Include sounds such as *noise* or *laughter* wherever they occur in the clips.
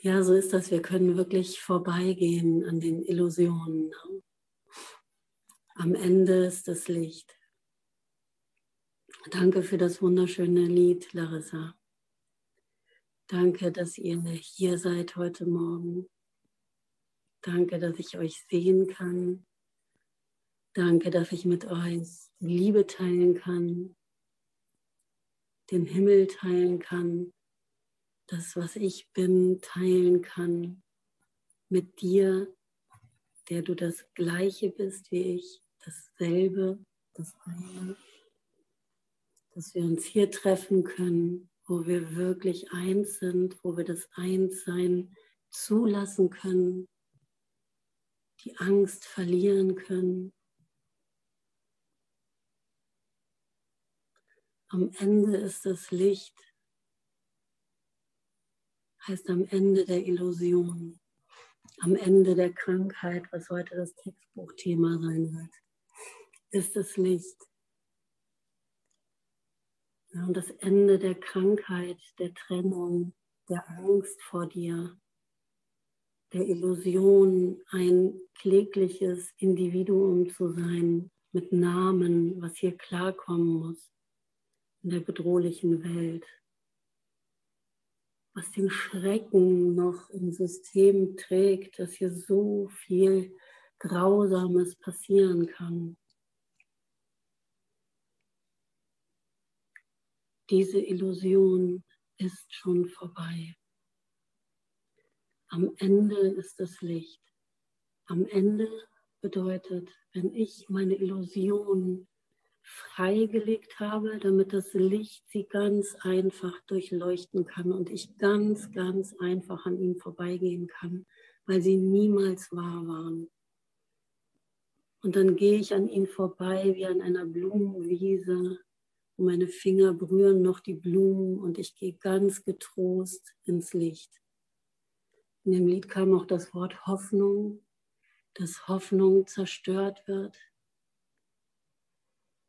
Ja, so ist das. Wir können wirklich vorbeigehen an den Illusionen. Ne? Am Ende ist das Licht. Danke für das wunderschöne Lied, Larissa. Danke, dass ihr hier seid heute Morgen. Danke, dass ich euch sehen kann. Danke, dass ich mit euch Liebe teilen kann, den Himmel teilen kann, das, was ich bin, teilen kann mit dir, der du das gleiche bist wie ich, dasselbe, das eine, dass wir uns hier treffen können, wo wir wirklich eins sind, wo wir das Einssein zulassen können, die Angst verlieren können. Am Ende ist das Licht heißt am Ende der Illusion, am Ende der Krankheit, was heute das Textbuchthema sein wird, ist das Licht. Ja, und das Ende der Krankheit, der Trennung, der Angst vor dir, der Illusion, ein klägliches Individuum zu sein, mit Namen, was hier klarkommen muss in der bedrohlichen Welt was den Schrecken noch im System trägt, dass hier so viel Grausames passieren kann. Diese Illusion ist schon vorbei. Am Ende ist das Licht. Am Ende bedeutet, wenn ich meine Illusion freigelegt habe, damit das Licht sie ganz einfach durchleuchten kann und ich ganz, ganz einfach an ihnen vorbeigehen kann, weil sie niemals wahr waren. Und dann gehe ich an ihnen vorbei wie an einer Blumenwiese und meine Finger berühren noch die Blumen und ich gehe ganz getrost ins Licht. In dem Lied kam auch das Wort Hoffnung, dass Hoffnung zerstört wird,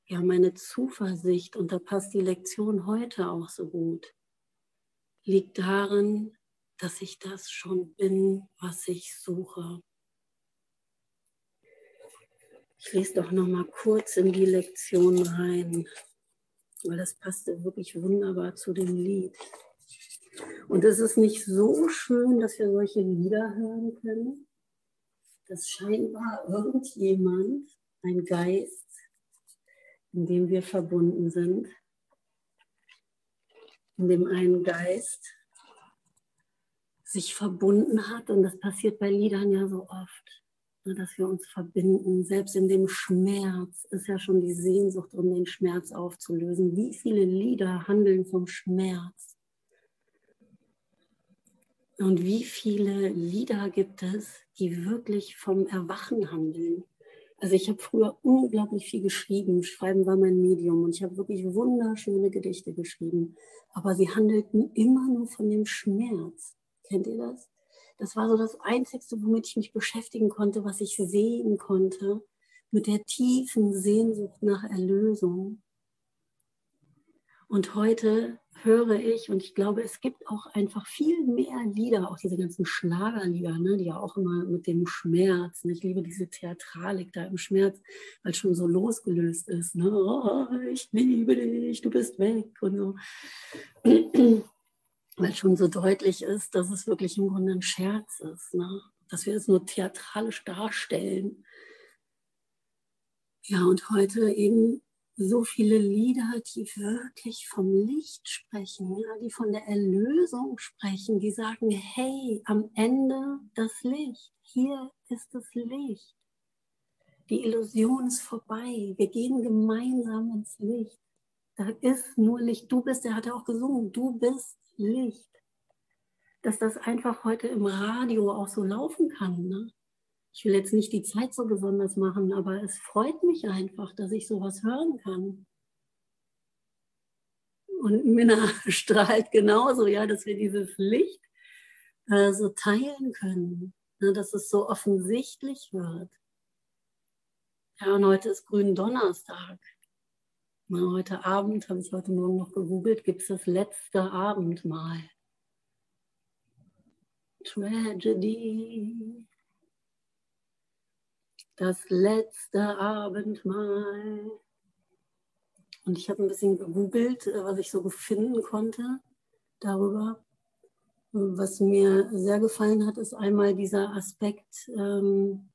ja, meine Zuversicht, und da passt die Lektion heute auch so gut, liegt darin, dass ich das schon bin, was ich suche. Ich lese doch noch mal kurz in die Lektion rein, weil das passte wirklich wunderbar zu dem Lied. Und es ist nicht so schön, dass wir solche Lieder hören können, dass scheinbar irgendjemand, ein Geist, in dem wir verbunden sind, in dem ein Geist sich verbunden hat. Und das passiert bei Liedern ja so oft, ne, dass wir uns verbinden. Selbst in dem Schmerz ist ja schon die Sehnsucht, um den Schmerz aufzulösen. Wie viele Lieder handeln vom Schmerz? Und wie viele Lieder gibt es, die wirklich vom Erwachen handeln? Also ich habe früher unglaublich viel geschrieben. Schreiben war mein Medium und ich habe wirklich wunderschöne Gedichte geschrieben. Aber sie handelten immer nur von dem Schmerz. Kennt ihr das? Das war so das Einzige, womit ich mich beschäftigen konnte, was ich sehen konnte, mit der tiefen Sehnsucht nach Erlösung. Und heute höre ich, und ich glaube, es gibt auch einfach viel mehr Lieder, auch diese ganzen Schlagerlieder, ne, die ja auch immer mit dem Schmerz, ne, ich liebe diese Theatralik da im Schmerz, weil schon so losgelöst ist. Ne, oh, ich liebe dich, du bist weg und so. weil schon so deutlich ist, dass es wirklich im Grunde ein Scherz ist, ne? dass wir es nur theatralisch darstellen. Ja, und heute eben so viele Lieder, die wirklich vom Licht sprechen, ja, die von der Erlösung sprechen, die sagen, hey, am Ende das Licht, hier ist das Licht. Die Illusion ist vorbei, wir gehen gemeinsam ins Licht. Da ist nur Licht, du bist, der hat ja auch gesungen, du bist Licht. Dass das einfach heute im Radio auch so laufen kann. Ne? Ich will jetzt nicht die Zeit so besonders machen, aber es freut mich einfach, dass ich sowas hören kann. Und Minna *laughs* strahlt genauso, ja, dass wir dieses Licht äh, so teilen können, ne, dass es so offensichtlich wird. Ja, und heute ist Grünen Donnerstag. Na, heute Abend, habe ich heute Morgen noch gegoogelt, gibt es das letzte Abendmahl. tragedy. Das letzte Abendmahl. Und ich habe ein bisschen gegoogelt, äh, was ich so finden konnte darüber. Was mir sehr gefallen hat, ist einmal dieser Aspekt ähm,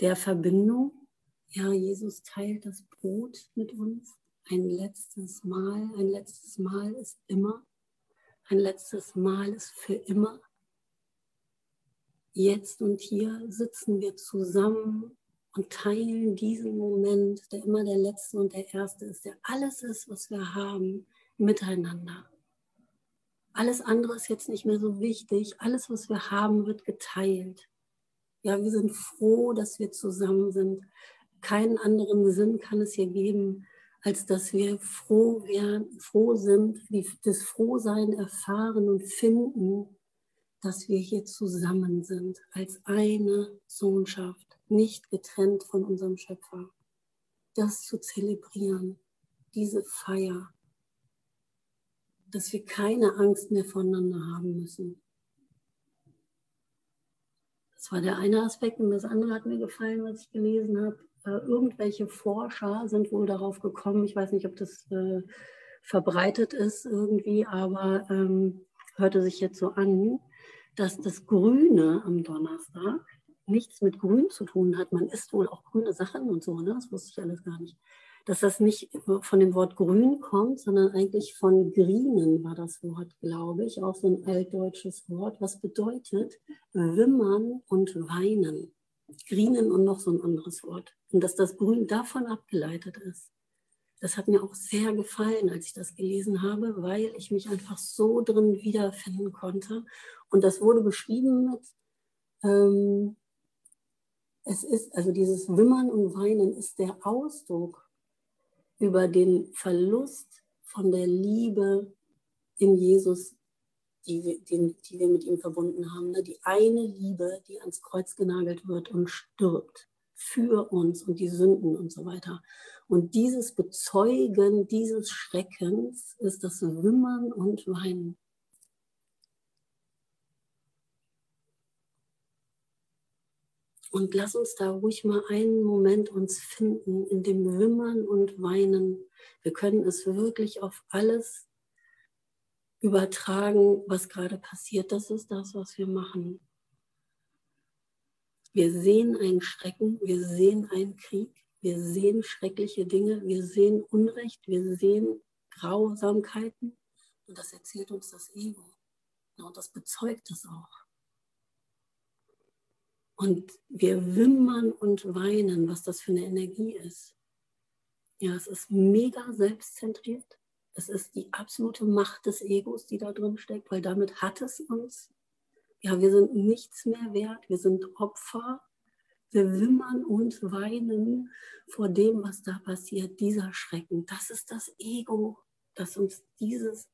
der Verbindung. Ja, Jesus teilt das Brot mit uns. Ein letztes Mal, ein letztes Mal ist immer. Ein letztes Mal ist für immer. Jetzt und hier sitzen wir zusammen und teilen diesen Moment, der immer der letzte und der erste ist, der alles ist, was wir haben, miteinander. Alles andere ist jetzt nicht mehr so wichtig. Alles, was wir haben, wird geteilt. Ja, wir sind froh, dass wir zusammen sind. Keinen anderen Sinn kann es hier geben, als dass wir froh, werden, froh sind, das Frohsein erfahren und finden, dass wir hier zusammen sind, als eine Sohnschaft, nicht getrennt von unserem Schöpfer. Das zu zelebrieren, diese Feier, dass wir keine Angst mehr voneinander haben müssen. Das war der eine Aspekt und das andere hat mir gefallen, was ich gelesen habe. Äh, irgendwelche Forscher sind wohl darauf gekommen, ich weiß nicht, ob das äh, verbreitet ist irgendwie, aber ähm, hörte sich jetzt so an, dass das Grüne am Donnerstag nichts mit Grün zu tun hat. Man isst wohl auch grüne Sachen und so, ne? das wusste ich alles gar nicht dass das nicht von dem Wort grün kommt, sondern eigentlich von Grienen war das Wort, glaube ich, auch so ein altdeutsches Wort, was bedeutet wimmern und weinen. Grienen und noch so ein anderes Wort. Und dass das Grün davon abgeleitet ist. Das hat mir auch sehr gefallen, als ich das gelesen habe, weil ich mich einfach so drin wiederfinden konnte. Und das wurde beschrieben mit, ähm, es ist, also dieses Wimmern und Weinen ist der Ausdruck über den Verlust von der Liebe in Jesus, die wir, den, die wir mit ihm verbunden haben. Ne? Die eine Liebe, die ans Kreuz genagelt wird und stirbt für uns und die Sünden und so weiter. Und dieses Bezeugen dieses Schreckens ist das Wimmern und Weinen. Und lass uns da ruhig mal einen Moment uns finden in dem Wimmern und Weinen. Wir können es wirklich auf alles übertragen, was gerade passiert. Das ist das, was wir machen. Wir sehen einen Schrecken, wir sehen einen Krieg, wir sehen schreckliche Dinge, wir sehen Unrecht, wir sehen Grausamkeiten. Und das erzählt uns das Ego. Und das bezeugt es auch. Und wir wimmern und weinen, was das für eine Energie ist. Ja, es ist mega selbstzentriert. Es ist die absolute Macht des Egos, die da drin steckt, weil damit hat es uns. Ja, wir sind nichts mehr wert. Wir sind Opfer. Wir wimmern und weinen vor dem, was da passiert. Dieser Schrecken. Das ist das Ego, das uns dieses,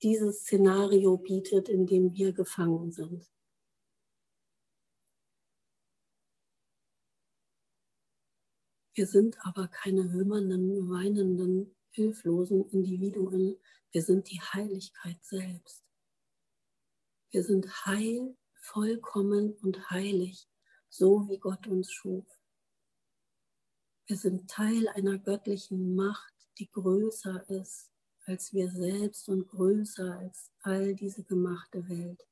dieses Szenario bietet, in dem wir gefangen sind. Wir sind aber keine wimmernden, weinenden, hilflosen Individuen. Wir sind die Heiligkeit selbst. Wir sind heil, vollkommen und heilig, so wie Gott uns schuf. Wir sind Teil einer göttlichen Macht, die größer ist als wir selbst und größer als all diese gemachte Welt.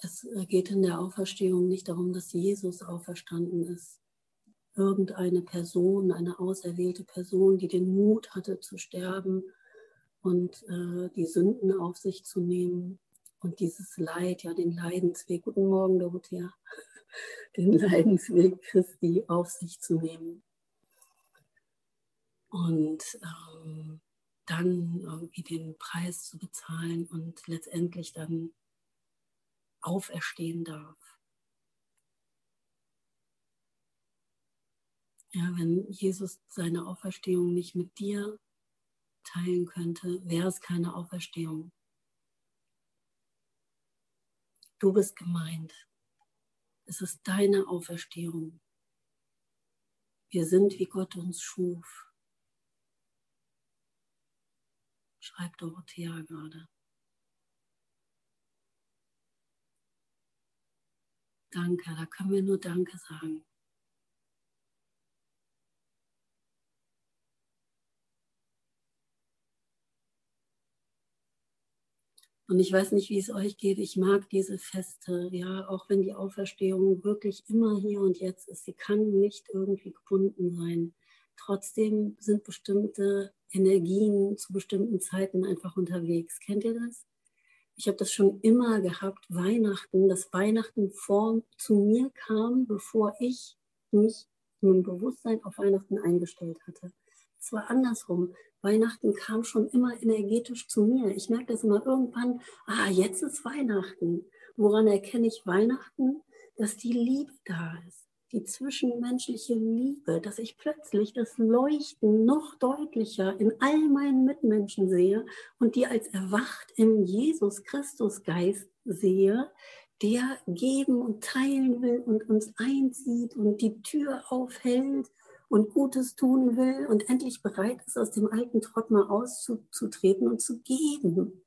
Es geht in der Auferstehung nicht darum, dass Jesus auferstanden ist. Irgendeine Person, eine auserwählte Person, die den Mut hatte zu sterben und äh, die Sünden auf sich zu nehmen und dieses Leid, ja, den Leidensweg, guten Morgen, Dorothea, *laughs* den Leidensweg Christi auf sich zu nehmen. Und ähm, dann irgendwie den Preis zu bezahlen und letztendlich dann auferstehen darf. Ja, wenn Jesus seine Auferstehung nicht mit dir teilen könnte, wäre es keine Auferstehung. Du bist gemeint. Es ist deine Auferstehung. Wir sind, wie Gott uns schuf. schreibt Dorothea gerade. Danke, da können wir nur Danke sagen. Und ich weiß nicht, wie es euch geht. Ich mag diese Feste, ja, auch wenn die Auferstehung wirklich immer hier und jetzt ist. Sie kann nicht irgendwie gebunden sein. Trotzdem sind bestimmte Energien zu bestimmten Zeiten einfach unterwegs. Kennt ihr das? Ich habe das schon immer gehabt, Weihnachten, dass Weihnachten vor zu mir kam, bevor ich mich im Bewusstsein auf Weihnachten eingestellt hatte. Es war andersrum. Weihnachten kam schon immer energetisch zu mir. Ich merke das immer irgendwann, ah, jetzt ist Weihnachten. Woran erkenne ich Weihnachten? Dass die Liebe da ist, die zwischenmenschliche Liebe, dass ich plötzlich das Leuchten noch deutlicher in all meinen Mitmenschen sehe und die als erwacht im Jesus Christus Geist sehe, der geben und teilen will und uns einzieht und die Tür aufhält und Gutes tun will und endlich bereit ist, aus dem alten Trott mal auszutreten und zu geben.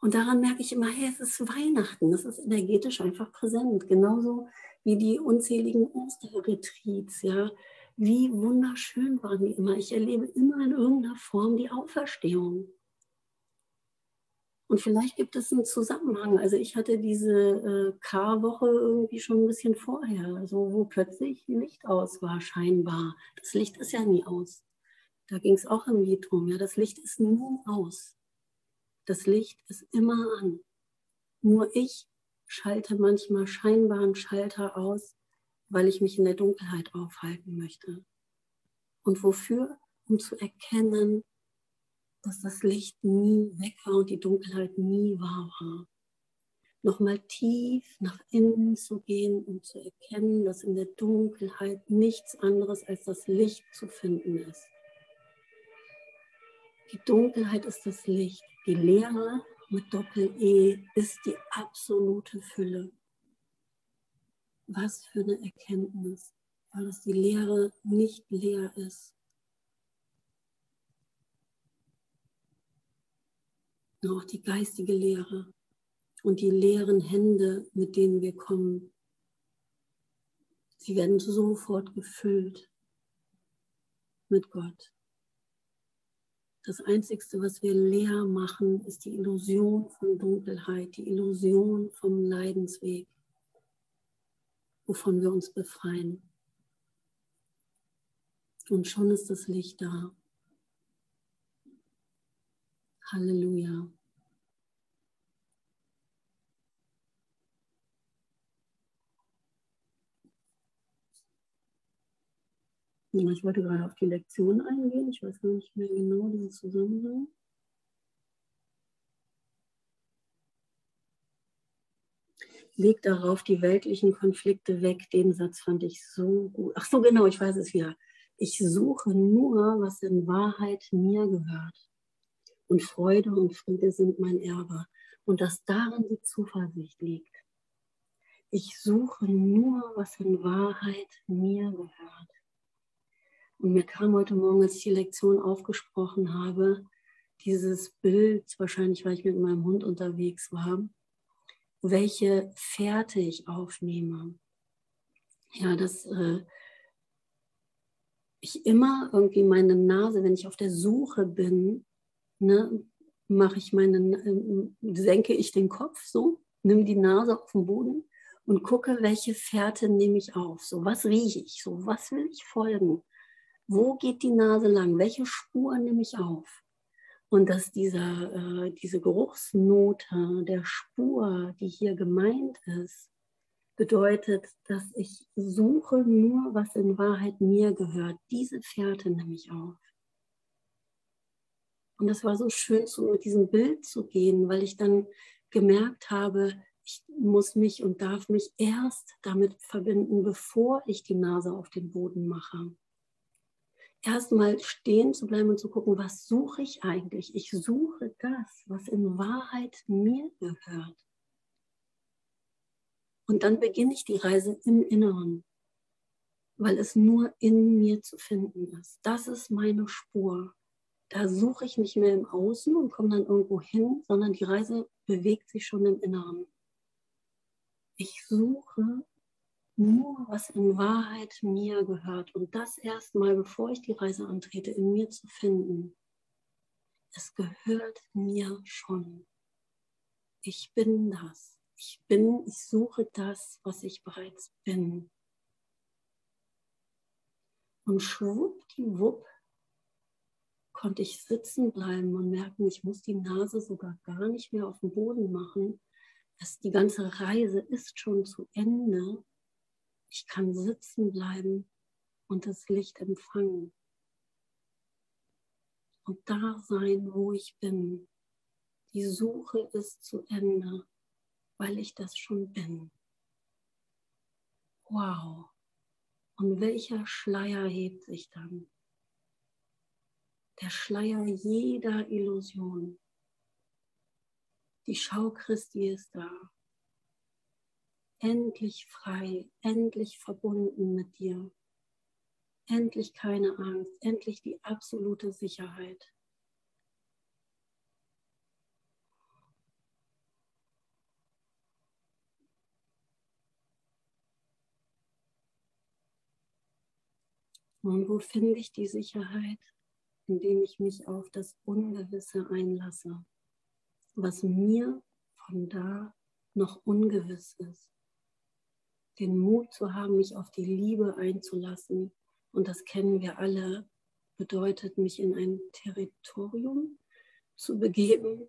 Und daran merke ich immer, hey, es ist Weihnachten, das ist energetisch einfach präsent, genauso wie die unzähligen Osterretreats, ja. Wie wunderschön waren die immer. Ich erlebe immer in irgendeiner Form die Auferstehung. Und vielleicht gibt es einen Zusammenhang. Also ich hatte diese äh, Karwoche irgendwie schon ein bisschen vorher, also wo plötzlich Licht aus war, scheinbar. Das Licht ist ja nie aus. Da ging es auch Lied drum. Ja, das Licht ist nie aus. Das Licht ist immer an. Nur ich schalte manchmal scheinbar einen Schalter aus, weil ich mich in der Dunkelheit aufhalten möchte. Und wofür? Um zu erkennen, dass das Licht nie weg war und die Dunkelheit nie wahr war. Nochmal tief nach innen zu gehen und zu erkennen, dass in der Dunkelheit nichts anderes als das Licht zu finden ist. Die Dunkelheit ist das Licht. Die Leere mit Doppel-E ist die absolute Fülle. Was für eine Erkenntnis, weil es die Leere nicht leer ist. Auch die geistige Lehre und die leeren Hände, mit denen wir kommen. Sie werden sofort gefüllt mit Gott. Das Einzige, was wir leer machen, ist die Illusion von Dunkelheit, die Illusion vom Leidensweg, wovon wir uns befreien. Und schon ist das Licht da. Halleluja. Ich wollte gerade auf die Lektion eingehen. Ich weiß gar nicht mehr genau den Zusammenhang. Leg darauf die weltlichen Konflikte weg. Den Satz fand ich so gut. Ach so, genau, ich weiß es wieder. Ich suche nur, was in Wahrheit mir gehört und Freude und Friede sind mein Erbe und dass darin die Zuversicht liegt. Ich suche nur, was in Wahrheit mir gehört. Und mir kam heute Morgen, als ich die Lektion aufgesprochen habe, dieses Bild, wahrscheinlich weil ich mit meinem Hund unterwegs war, welche Fährte ich aufnehme. Ja, dass äh, ich immer irgendwie meine Nase, wenn ich auf der Suche bin, ne, mache ich meinen, äh, senke ich den Kopf so, nimm die Nase auf den Boden und gucke, welche Fährte nehme ich auf. So, was rieche ich? So, was will ich folgen? Wo geht die Nase lang? Welche Spur nehme ich auf? Und dass dieser, äh, diese Geruchsnote der Spur, die hier gemeint ist, bedeutet, dass ich suche nur, was in Wahrheit mir gehört. Diese Fährte nehme ich auf. Und das war so schön, so mit diesem Bild zu gehen, weil ich dann gemerkt habe, ich muss mich und darf mich erst damit verbinden, bevor ich die Nase auf den Boden mache. Erstmal stehen zu bleiben und zu gucken, was suche ich eigentlich? Ich suche das, was in Wahrheit mir gehört. Und dann beginne ich die Reise im Inneren, weil es nur in mir zu finden ist. Das ist meine Spur da suche ich nicht mehr im Außen und komme dann irgendwo hin, sondern die Reise bewegt sich schon im Inneren. Ich suche nur, was in Wahrheit mir gehört und das erstmal, bevor ich die Reise antrete, in mir zu finden. Es gehört mir schon. Ich bin das. Ich bin, ich suche das, was ich bereits bin. Und schwuppdiwupp konnte ich sitzen bleiben und merken, ich muss die Nase sogar gar nicht mehr auf den Boden machen. Das, die ganze Reise ist schon zu Ende. Ich kann sitzen bleiben und das Licht empfangen. Und da sein, wo ich bin. Die Suche ist zu Ende, weil ich das schon bin. Wow. Und welcher Schleier hebt sich dann? Der Schleier jeder Illusion. Die Schau Christi ist da. Endlich frei, endlich verbunden mit dir. Endlich keine Angst, endlich die absolute Sicherheit. Und wo finde ich die Sicherheit? Indem ich mich auf das Ungewisse einlasse, was mir von da noch ungewiss ist. Den Mut zu haben, mich auf die Liebe einzulassen. Und das kennen wir alle, bedeutet, mich in ein Territorium zu begeben,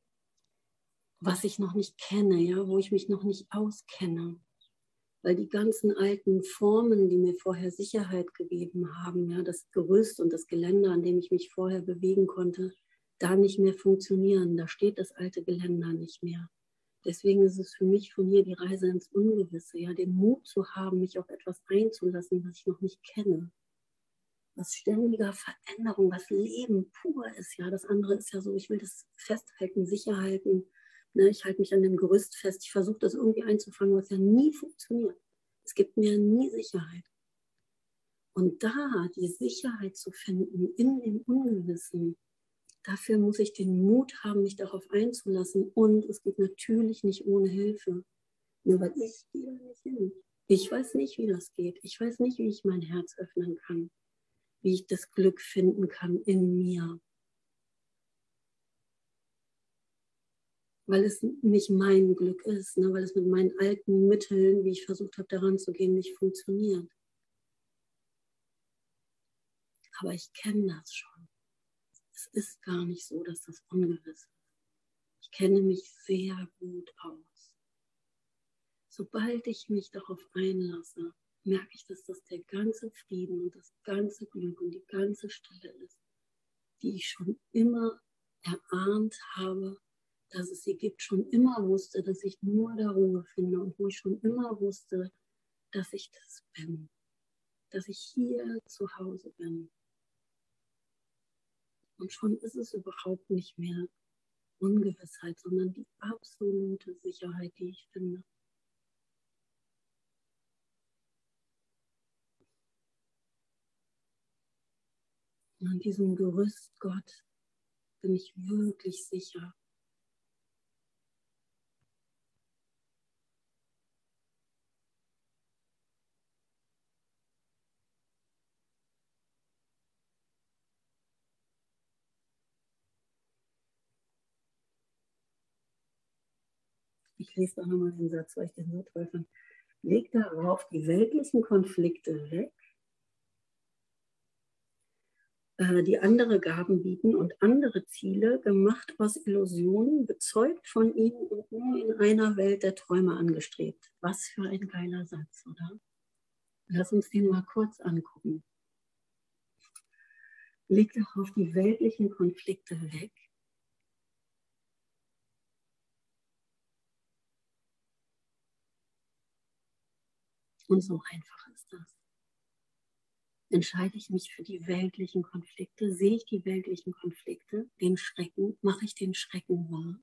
was ich noch nicht kenne, ja, wo ich mich noch nicht auskenne weil die ganzen alten Formen, die mir vorher Sicherheit gegeben haben, ja, das Gerüst und das Geländer, an dem ich mich vorher bewegen konnte, da nicht mehr funktionieren. Da steht das alte Geländer nicht mehr. Deswegen ist es für mich von hier die Reise ins Ungewisse, ja, den Mut zu haben, mich auf etwas einzulassen, was ich noch nicht kenne. Was ständiger Veränderung, was Leben pur ist, ja. Das andere ist ja so, ich will das festhalten, sicher halten, Ne, ich halte mich an dem Gerüst fest. Ich versuche das irgendwie einzufangen, was ja nie funktioniert. Es gibt mir nie Sicherheit. Und da die Sicherheit zu finden in dem Ungewissen, dafür muss ich den Mut haben, mich darauf einzulassen. Und es geht natürlich nicht ohne Hilfe. Nur weil ich gehe nicht hin. Ich weiß nicht, wie das geht. Ich weiß nicht, wie ich mein Herz öffnen kann. Wie ich das Glück finden kann in mir. Weil es nicht mein Glück ist, ne? weil es mit meinen alten Mitteln, wie ich versucht habe, daran zu gehen, nicht funktioniert. Aber ich kenne das schon. Es ist gar nicht so, dass das ungewiss ist. Ich kenne mich sehr gut aus. Sobald ich mich darauf einlasse, merke ich, dass das der ganze Frieden und das ganze Glück und die ganze Stille ist, die ich schon immer erahnt habe dass es sie gibt, schon immer wusste, dass ich nur da Ruhe finde und wo ich schon immer wusste, dass ich das bin, dass ich hier zu Hause bin. Und schon ist es überhaupt nicht mehr Ungewissheit, sondern die absolute Sicherheit, die ich finde. Und an diesem Gerüst Gott bin ich wirklich sicher. Ich lese doch nochmal den Satz, weil ich den so toll fand. Leg darauf die weltlichen Konflikte weg, äh, die andere Gaben bieten und andere Ziele, gemacht aus Illusionen, bezeugt von ihnen und nur in einer Welt der Träume angestrebt. Was für ein geiler Satz, oder? Lass uns den mal kurz angucken. Leg darauf die weltlichen Konflikte weg, Und so einfach ist das. Entscheide ich mich für die weltlichen Konflikte, sehe ich die weltlichen Konflikte, den Schrecken, mache ich den Schrecken wahr?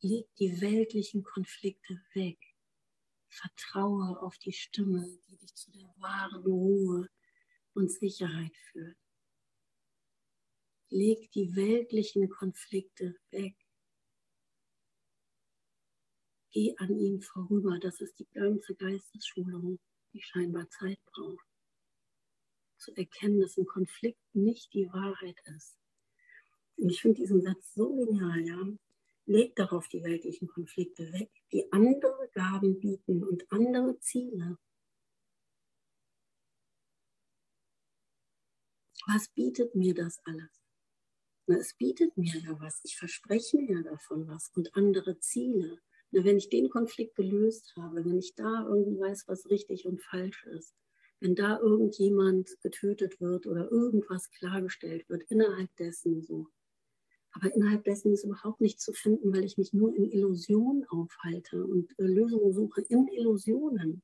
Leg die weltlichen Konflikte weg. Vertraue auf die Stimme, die dich zu der wahren Ruhe und Sicherheit führt. leg die weltlichen Konflikte weg. Geh an ihnen vorüber. Das ist die ganze Geistesschulung, die scheinbar Zeit braucht. Zu erkennen, dass ein Konflikt nicht die Wahrheit ist. Und ich finde diesen Satz so genial, ja. Leg darauf die weltlichen Konflikte weg, die andere Gaben bieten und andere Ziele. Was bietet mir das alles? Na, es bietet mir ja was. Ich verspreche mir davon was und andere Ziele. Na, wenn ich den Konflikt gelöst habe, wenn ich da irgendwie weiß, was richtig und falsch ist, wenn da irgendjemand getötet wird oder irgendwas klargestellt wird innerhalb dessen so, aber innerhalb dessen ist überhaupt nichts zu finden, weil ich mich nur in Illusionen aufhalte und äh, Lösungen suche in Illusionen.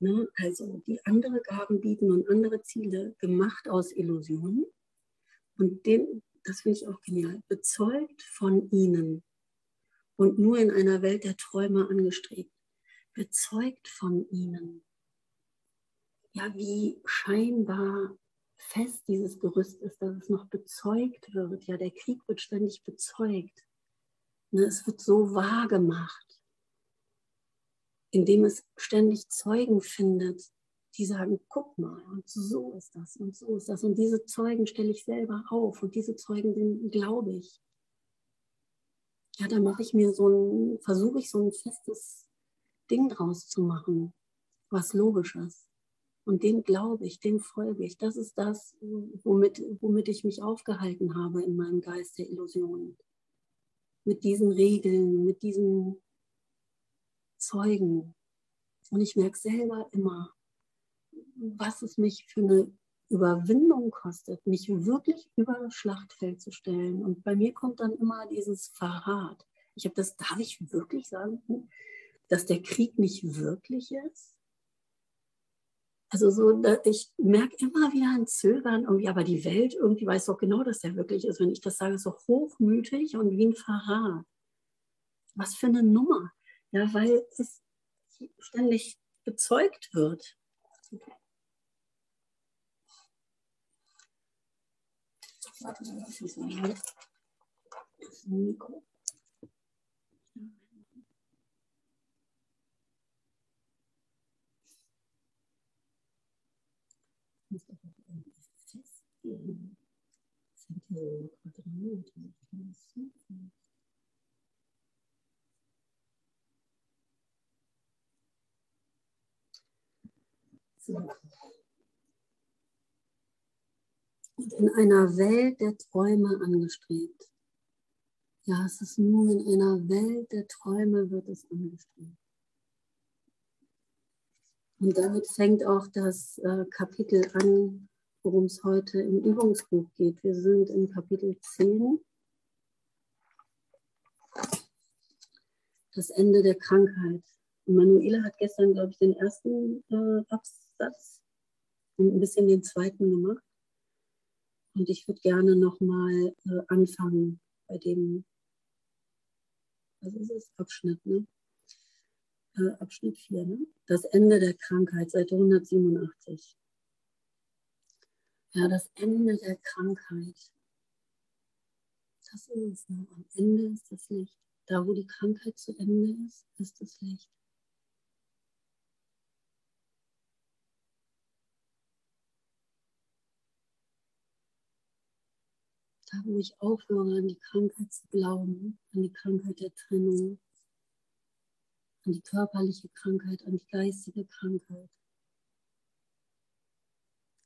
Ne? Also die andere Gaben bieten und andere Ziele gemacht aus Illusionen. Und den, das finde ich auch genial, bezeugt von ihnen und nur in einer Welt der Träume angestrebt. Bezeugt von ihnen. Ja, wie scheinbar fest dieses Gerüst ist, dass es noch bezeugt wird. Ja, der Krieg wird ständig bezeugt. Ne, es wird so wahr gemacht, indem es ständig Zeugen findet, die sagen, guck mal, und so ist das und so ist das. Und diese Zeugen stelle ich selber auf und diese Zeugen, denen glaube ich. Ja, da mache ich mir so ein, versuche ich so ein festes Ding draus zu machen, was Logisches. Und dem glaube ich, dem folge ich. Das ist das, womit, womit ich mich aufgehalten habe in meinem Geist der Illusionen. Mit diesen Regeln, mit diesen Zeugen. Und ich merke selber immer, was es mich für eine Überwindung kostet, mich wirklich über das Schlachtfeld zu stellen. Und bei mir kommt dann immer dieses Verrat. Ich habe das, darf ich wirklich sagen, dass der Krieg nicht wirklich ist? Also so, ich merke immer wieder ein Zögern irgendwie, aber die Welt irgendwie weiß doch genau, dass der wirklich ist. Wenn ich das sage, so hochmütig und wie ein Verrat. Was für eine Nummer. Ja, weil es ständig bezeugt wird. Okay. Warte mal, das ist das Mikro. muss doch auch irgendwie festgehen. Das hier Quadrate, ich kann das suchen. So. Und in einer Welt der Träume angestrebt. Ja, es ist nur in einer Welt der Träume wird es angestrebt. Und damit fängt auch das äh, Kapitel an, worum es heute im Übungsbuch geht. Wir sind im Kapitel 10. Das Ende der Krankheit. Manuela hat gestern, glaube ich, den ersten äh, Absatz und ein bisschen den zweiten gemacht. Und ich würde gerne nochmal äh, anfangen bei dem, was ist es, Abschnitt, ne? Äh, Abschnitt 4, ne? das Ende der Krankheit, Seite 187. Ja, das Ende der Krankheit. Das ist es. Ne? Am Ende ist das Licht. Da, wo die Krankheit zu Ende ist, ist das Licht. Da, wo ich aufhöre, an die Krankheit zu glauben, an die Krankheit der Trennung, an die körperliche Krankheit, an die geistige Krankheit,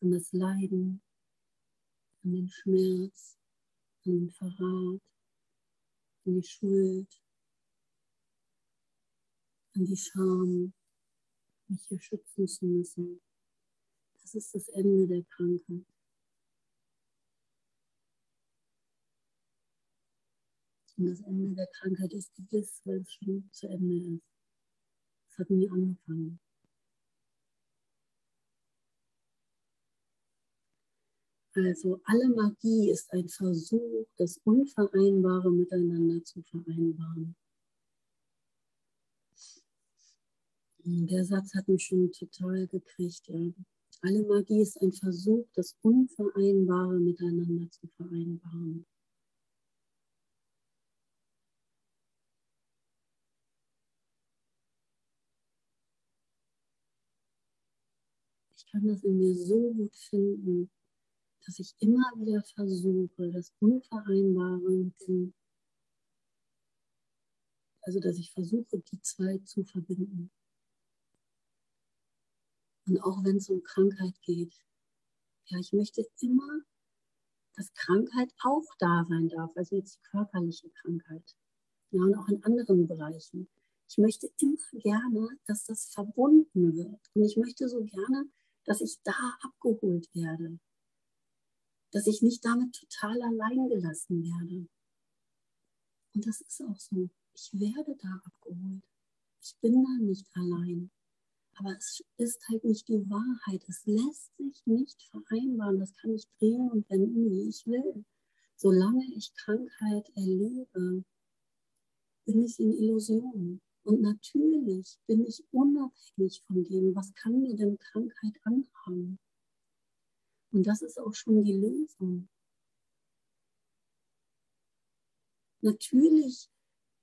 an das Leiden, an den Schmerz, an den Verrat, an die Schuld, an die Scham, mich hier schützen zu müssen. Das ist das Ende der Krankheit. Und das Ende der Krankheit ist gewiss, weil es schon zu Ende ist. Es hat nie angefangen. Also alle Magie ist ein Versuch, das Unvereinbare miteinander zu vereinbaren. Der Satz hat mich schon total gekriegt. Ja. Alle Magie ist ein Versuch, das Unvereinbare miteinander zu vereinbaren. Ich kann das in mir so gut finden, dass ich immer wieder versuche, das Unvereinbare mit dem, also dass ich versuche, die zwei zu verbinden. Und auch wenn es um Krankheit geht, ja, ich möchte immer, dass Krankheit auch da sein darf, also jetzt die körperliche Krankheit. Ja, und auch in anderen Bereichen. Ich möchte immer gerne, dass das verbunden wird. Und ich möchte so gerne, dass ich da abgeholt werde. Dass ich nicht damit total allein gelassen werde. Und das ist auch so. Ich werde da abgeholt. Ich bin da nicht allein. Aber es ist halt nicht die Wahrheit. Es lässt sich nicht vereinbaren. Das kann ich drehen und wenden, wie ich will. Solange ich Krankheit erlebe, bin ich in Illusion. Und natürlich bin ich unabhängig von dem, was kann mir denn Krankheit anhaben. Und das ist auch schon die Lösung. Natürlich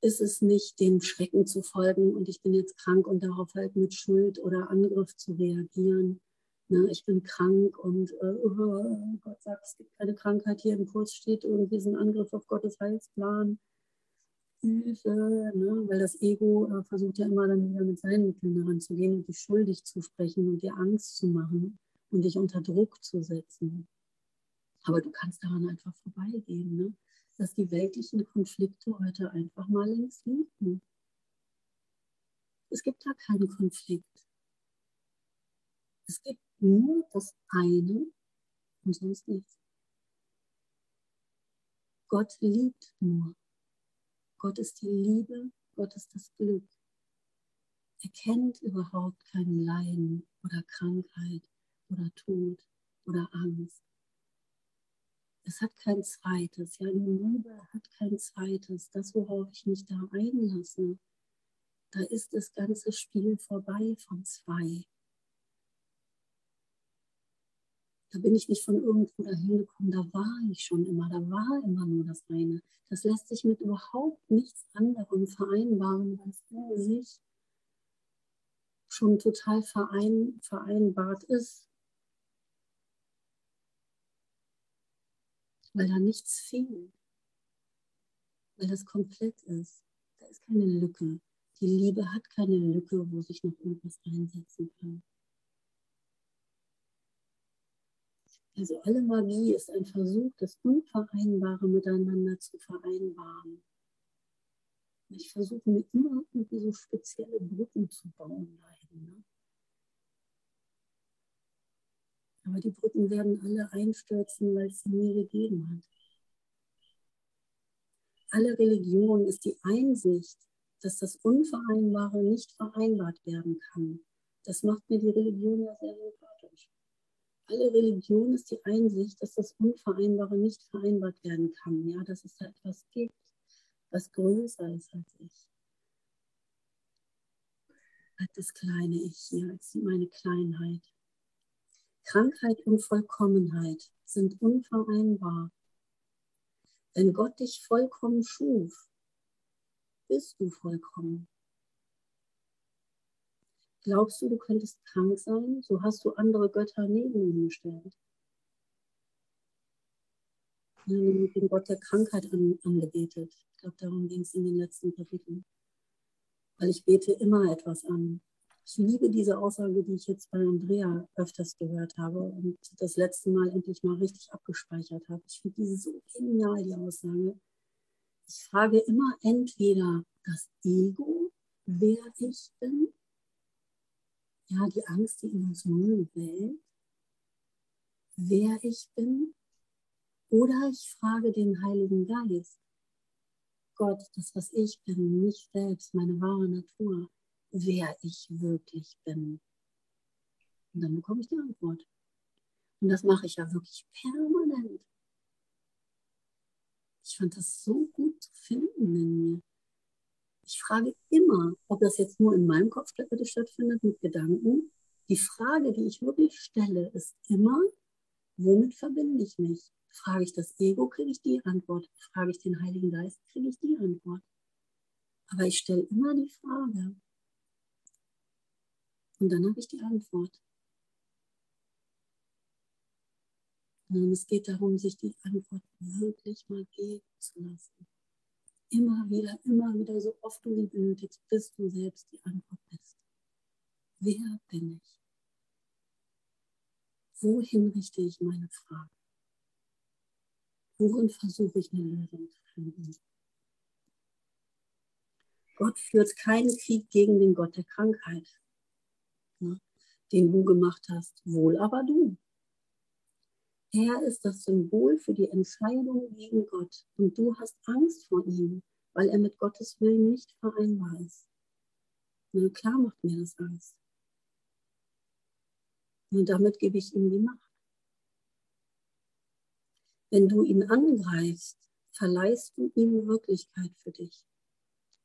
ist es nicht, dem Schrecken zu folgen und ich bin jetzt krank und darauf halt mit Schuld oder Angriff zu reagieren. Na, ich bin krank und äh, oh Gott sagt, es gibt keine Krankheit, hier im Kurs steht irgendwie ein Angriff auf Gottes Heilsplan. Hilfe, ne? weil das Ego äh, versucht ja immer dann wieder mit seinen Mitteln daran zu gehen und dich schuldig zu sprechen und dir Angst zu machen und dich unter Druck zu setzen. Aber du kannst daran einfach vorbeigehen. Ne? dass die weltlichen Konflikte heute einfach mal links liegen. Es gibt da keinen Konflikt. Es gibt nur das eine und sonst nichts. Gott liebt nur. Gott ist die Liebe, Gott ist das Glück. Er kennt überhaupt kein Leiden oder Krankheit oder Tod oder Angst. Es hat kein zweites. Ja, die Liebe hat kein zweites. Das, worauf ich mich da einlasse, da ist das ganze Spiel vorbei von zwei. Da bin ich nicht von irgendwo dahin gekommen, da war ich schon immer, da war immer nur das eine. Das lässt sich mit überhaupt nichts anderem vereinbaren, weil es in sich schon total verein, vereinbart ist. weil da nichts fehlt, weil das komplett ist. Da ist keine Lücke. Die Liebe hat keine Lücke, wo sich noch irgendwas reinsetzen kann. Also alle Magie ist ein Versuch, das Unvereinbare miteinander zu vereinbaren. Ich versuche mir immer irgendwie so spezielle Brücken zu bauen dahin. Ne? Aber die Brücken werden alle einstürzen, weil es sie nie gegeben hat. Alle Religion ist die Einsicht, dass das Unvereinbare nicht vereinbart werden kann. Das macht mir die Religion ja sehr sympathisch. Alle Religion ist die Einsicht, dass das Unvereinbare nicht vereinbart werden kann. Ja, dass es da etwas gibt, was größer ist als ich. Als das kleine Ich hier, als meine Kleinheit. Krankheit und Vollkommenheit sind unvereinbar. Wenn Gott dich vollkommen schuf, bist du vollkommen. Glaubst du, du könntest krank sein? So hast du andere Götter neben ihm gestellt. Dem Gott der Krankheit an, angebetet. Ich glaube, darum ging es in den letzten Kapiteln. Weil ich bete immer etwas an. Ich liebe diese Aussage, die ich jetzt bei Andrea öfters gehört habe und das letzte Mal endlich mal richtig abgespeichert habe. Ich finde diese so genial, die Aussage. Ich frage immer entweder das Ego, wer ich bin, ja, die Angst, die in uns null wählt, wer ich bin, oder ich frage den Heiligen Geist, Gott, das, was ich bin, mich selbst, meine wahre Natur, wer ich wirklich bin. Und dann bekomme ich die Antwort. Und das mache ich ja wirklich permanent. Ich fand das so gut zu finden in mir. Ich frage immer, ob das jetzt nur in meinem Kopf stattfindet mit Gedanken. Die Frage, die ich wirklich stelle, ist immer, womit verbinde ich mich? Frage ich das Ego, kriege ich die Antwort. Frage ich den Heiligen Geist, kriege ich die Antwort. Aber ich stelle immer die Frage. Und dann habe ich die Antwort. Und es geht darum, sich die Antwort wirklich mal geben zu lassen. Immer wieder, immer wieder, so oft du sie benötigst, bis du selbst die Antwort bist. Wer bin ich? Wohin richte ich meine Frage? Worin versuche ich eine Lösung zu finden? Gott führt keinen Krieg gegen den Gott der Krankheit, ne, den du gemacht hast, wohl aber du. Er ist das Symbol für die Entscheidung gegen Gott und du hast Angst vor ihm, weil er mit Gottes Willen nicht vereinbar ist. Na klar macht mir das Angst. Und damit gebe ich ihm die Macht. Wenn du ihn angreifst, verleihst du ihm Wirklichkeit für dich.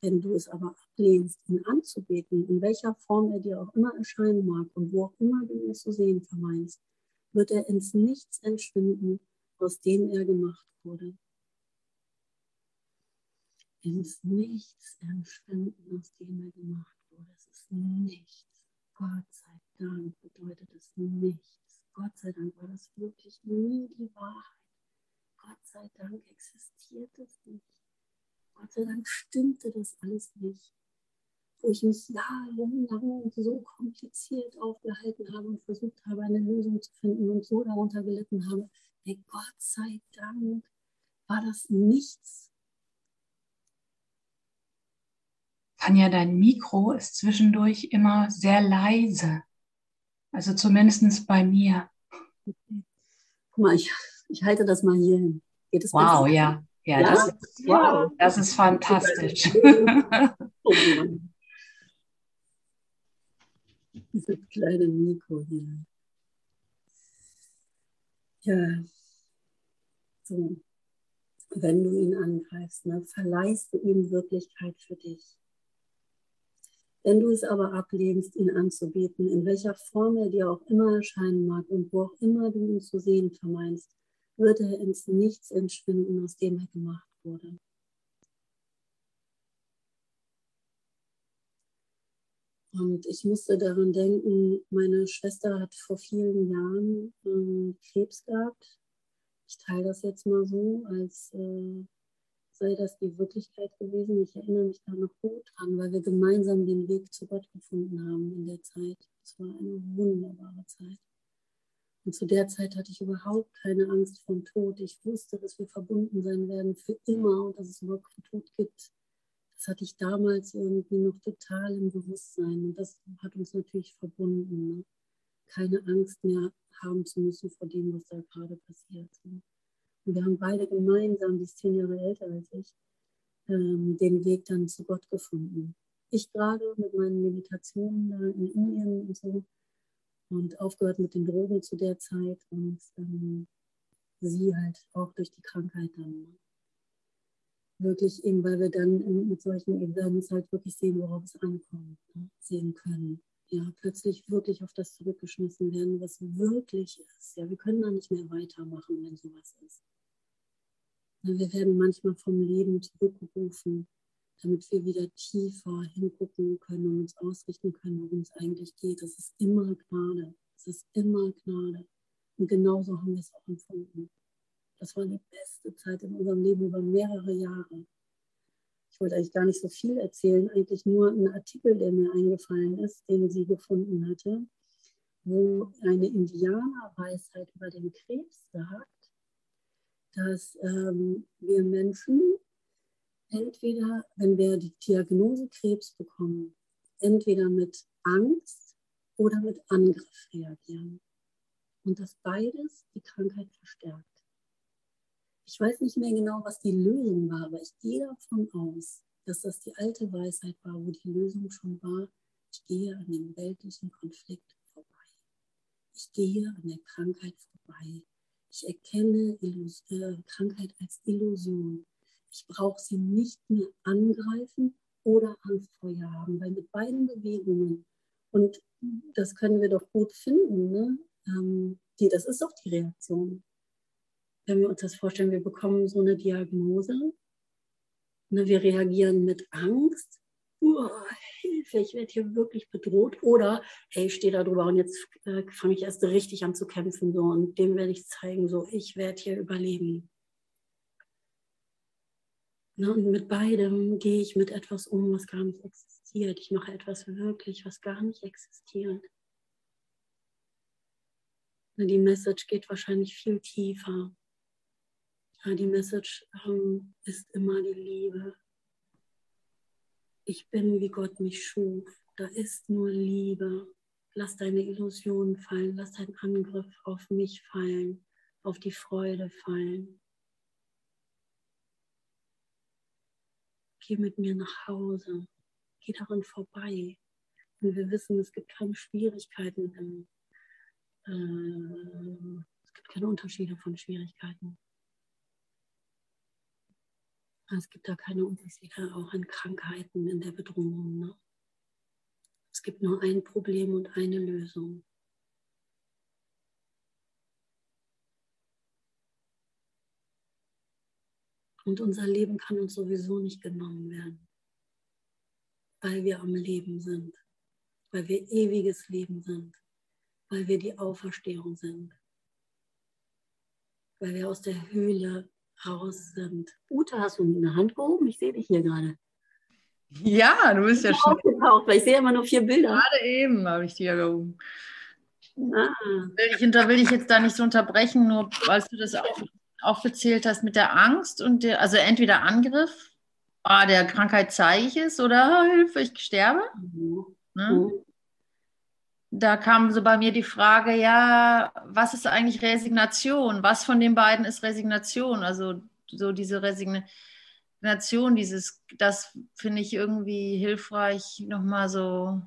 Wenn du es aber ablehnst, ihn anzubeten, in welcher Form er dir auch immer erscheinen mag und wo auch immer du ihn zu sehen vermeinst, wird er ins Nichts entschwinden, aus dem er gemacht wurde. Ins Nichts entschwinden, aus dem er gemacht wurde. Es ist nichts. Gott sei Dank bedeutet es nichts. Gott sei Dank war das wirklich nie die Wahrheit. Gott sei Dank existiert es nicht. Gott sei Dank stimmte das alles nicht. Wo ich mich jahrelang so kompliziert aufgehalten habe und versucht habe, eine Lösung zu finden und so darunter gelitten habe. Hey, Gott sei Dank war das nichts. Tanja, dein Mikro ist zwischendurch immer sehr leise. Also zumindest bei mir. Guck mal, ich ich halte das mal hier hin. Geht es wow, ja. Ja, ja? Das, ist, wow. das ist fantastisch. *laughs* oh Dieses kleine Mikro hier. Ja, so. Wenn du ihn angreifst, ne, verleihst du ihm Wirklichkeit für dich. Wenn du es aber ablehnst, ihn anzubeten, in welcher Form er dir auch immer erscheinen mag und wo auch immer du ihn zu sehen vermeinst, wird er ins Nichts entschwinden, aus dem er gemacht wurde. Und ich musste daran denken, meine Schwester hat vor vielen Jahren äh, Krebs gehabt. Ich teile das jetzt mal so, als äh, sei das die Wirklichkeit gewesen. Ich erinnere mich da noch gut dran, weil wir gemeinsam den Weg zu Gott gefunden haben in der Zeit. Es war eine wunderbare Zeit. Und zu der Zeit hatte ich überhaupt keine Angst vom Tod. Ich wusste, dass wir verbunden sein werden für immer und dass es überhaupt keinen Tod gibt. Das hatte ich damals irgendwie noch total im Bewusstsein. Und das hat uns natürlich verbunden. Ne? Keine Angst mehr haben zu müssen vor dem, was da gerade passiert. Ne? Und wir haben beide gemeinsam, die ist zehn Jahre älter als ich, ähm, den Weg dann zu Gott gefunden. Ich gerade mit meinen Meditationen da in Indien und so und aufgehört mit den Drogen zu der Zeit und ähm, sie halt auch durch die Krankheit dann. Wirklich eben, weil wir dann mit solchen Events halt wirklich sehen, worauf es ankommt, ne? sehen können. Ja, plötzlich wirklich auf das zurückgeschmissen werden, was wirklich ist. Ja, wir können da nicht mehr weitermachen, wenn sowas ist. Wir werden manchmal vom Leben zurückgerufen damit wir wieder tiefer hingucken können und uns ausrichten können, worum es eigentlich geht. Das ist immer Gnade. Es ist immer Gnade. Und genauso haben wir es auch empfunden. Das war die beste Zeit in unserem Leben über mehrere Jahre. Ich wollte eigentlich gar nicht so viel erzählen, eigentlich nur einen Artikel, der mir eingefallen ist, den sie gefunden hatte, wo eine Indianerweisheit über den Krebs sagt, dass ähm, wir Menschen entweder, wenn wir die Diagnose Krebs bekommen, entweder mit Angst oder mit Angriff reagieren. Und dass beides die Krankheit verstärkt. Ich weiß nicht mehr genau, was die Lösung war, aber ich gehe davon aus, dass das die alte Weisheit war, wo die Lösung schon war, ich gehe an dem weltlichen Konflikt vorbei. Ich gehe an der Krankheit vorbei. Ich erkenne Illus äh, Krankheit als Illusion. Ich brauche sie nicht mehr angreifen oder vor ihr haben, weil mit beiden Bewegungen Und das können wir doch gut finden. Ne? Ähm, die, das ist doch die Reaktion. Wenn wir uns das vorstellen, wir bekommen so eine Diagnose, ne, wir reagieren mit Angst, Hilfe, ich werde hier wirklich bedroht. Oder, hey, ich stehe da drüber und jetzt äh, fange ich erst richtig an zu kämpfen. So, und dem werde ich zeigen, so, ich werde hier überleben. Ne, und mit beidem gehe ich mit etwas um, was gar nicht existiert. Ich mache etwas wirklich, was gar nicht existiert. Ne, die Message geht wahrscheinlich viel tiefer. Ja, die Message ähm, ist immer die Liebe. Ich bin, wie Gott mich schuf. Da ist nur Liebe. Lass deine Illusionen fallen. Lass deinen Angriff auf mich fallen, auf die Freude fallen. Geh mit mir nach Hause. Geh darin vorbei. Und wir wissen, es gibt keine Schwierigkeiten. Im, äh, es gibt keine Unterschiede von Schwierigkeiten. Es gibt da keine Unterschiede auch in Krankheiten, in der Bedrohung. Ne? Es gibt nur ein Problem und eine Lösung. Und unser Leben kann uns sowieso nicht genommen werden, weil wir am Leben sind, weil wir ewiges Leben sind, weil wir die Auferstehung sind, weil wir aus der Höhle raus sind. Ute, hast du eine Hand gehoben? Ich sehe dich hier gerade. Ja, du bist ja schon. Aufgetaucht, weil ich sehe immer nur vier Bilder. Gerade eben habe ich die ja gehoben. Ah. Will, ich, will ich jetzt da nicht so unterbrechen, nur weil du das auf, aufgezählt hast mit der Angst und der, also entweder Angriff, ah, der Krankheit zeige ich es oder Hilfe, ich sterbe. Mhm. Ne? Mhm. Da kam so bei mir die Frage, ja, was ist eigentlich Resignation? Was von den beiden ist Resignation? Also so diese Resignation, dieses, das finde ich irgendwie hilfreich, nochmal so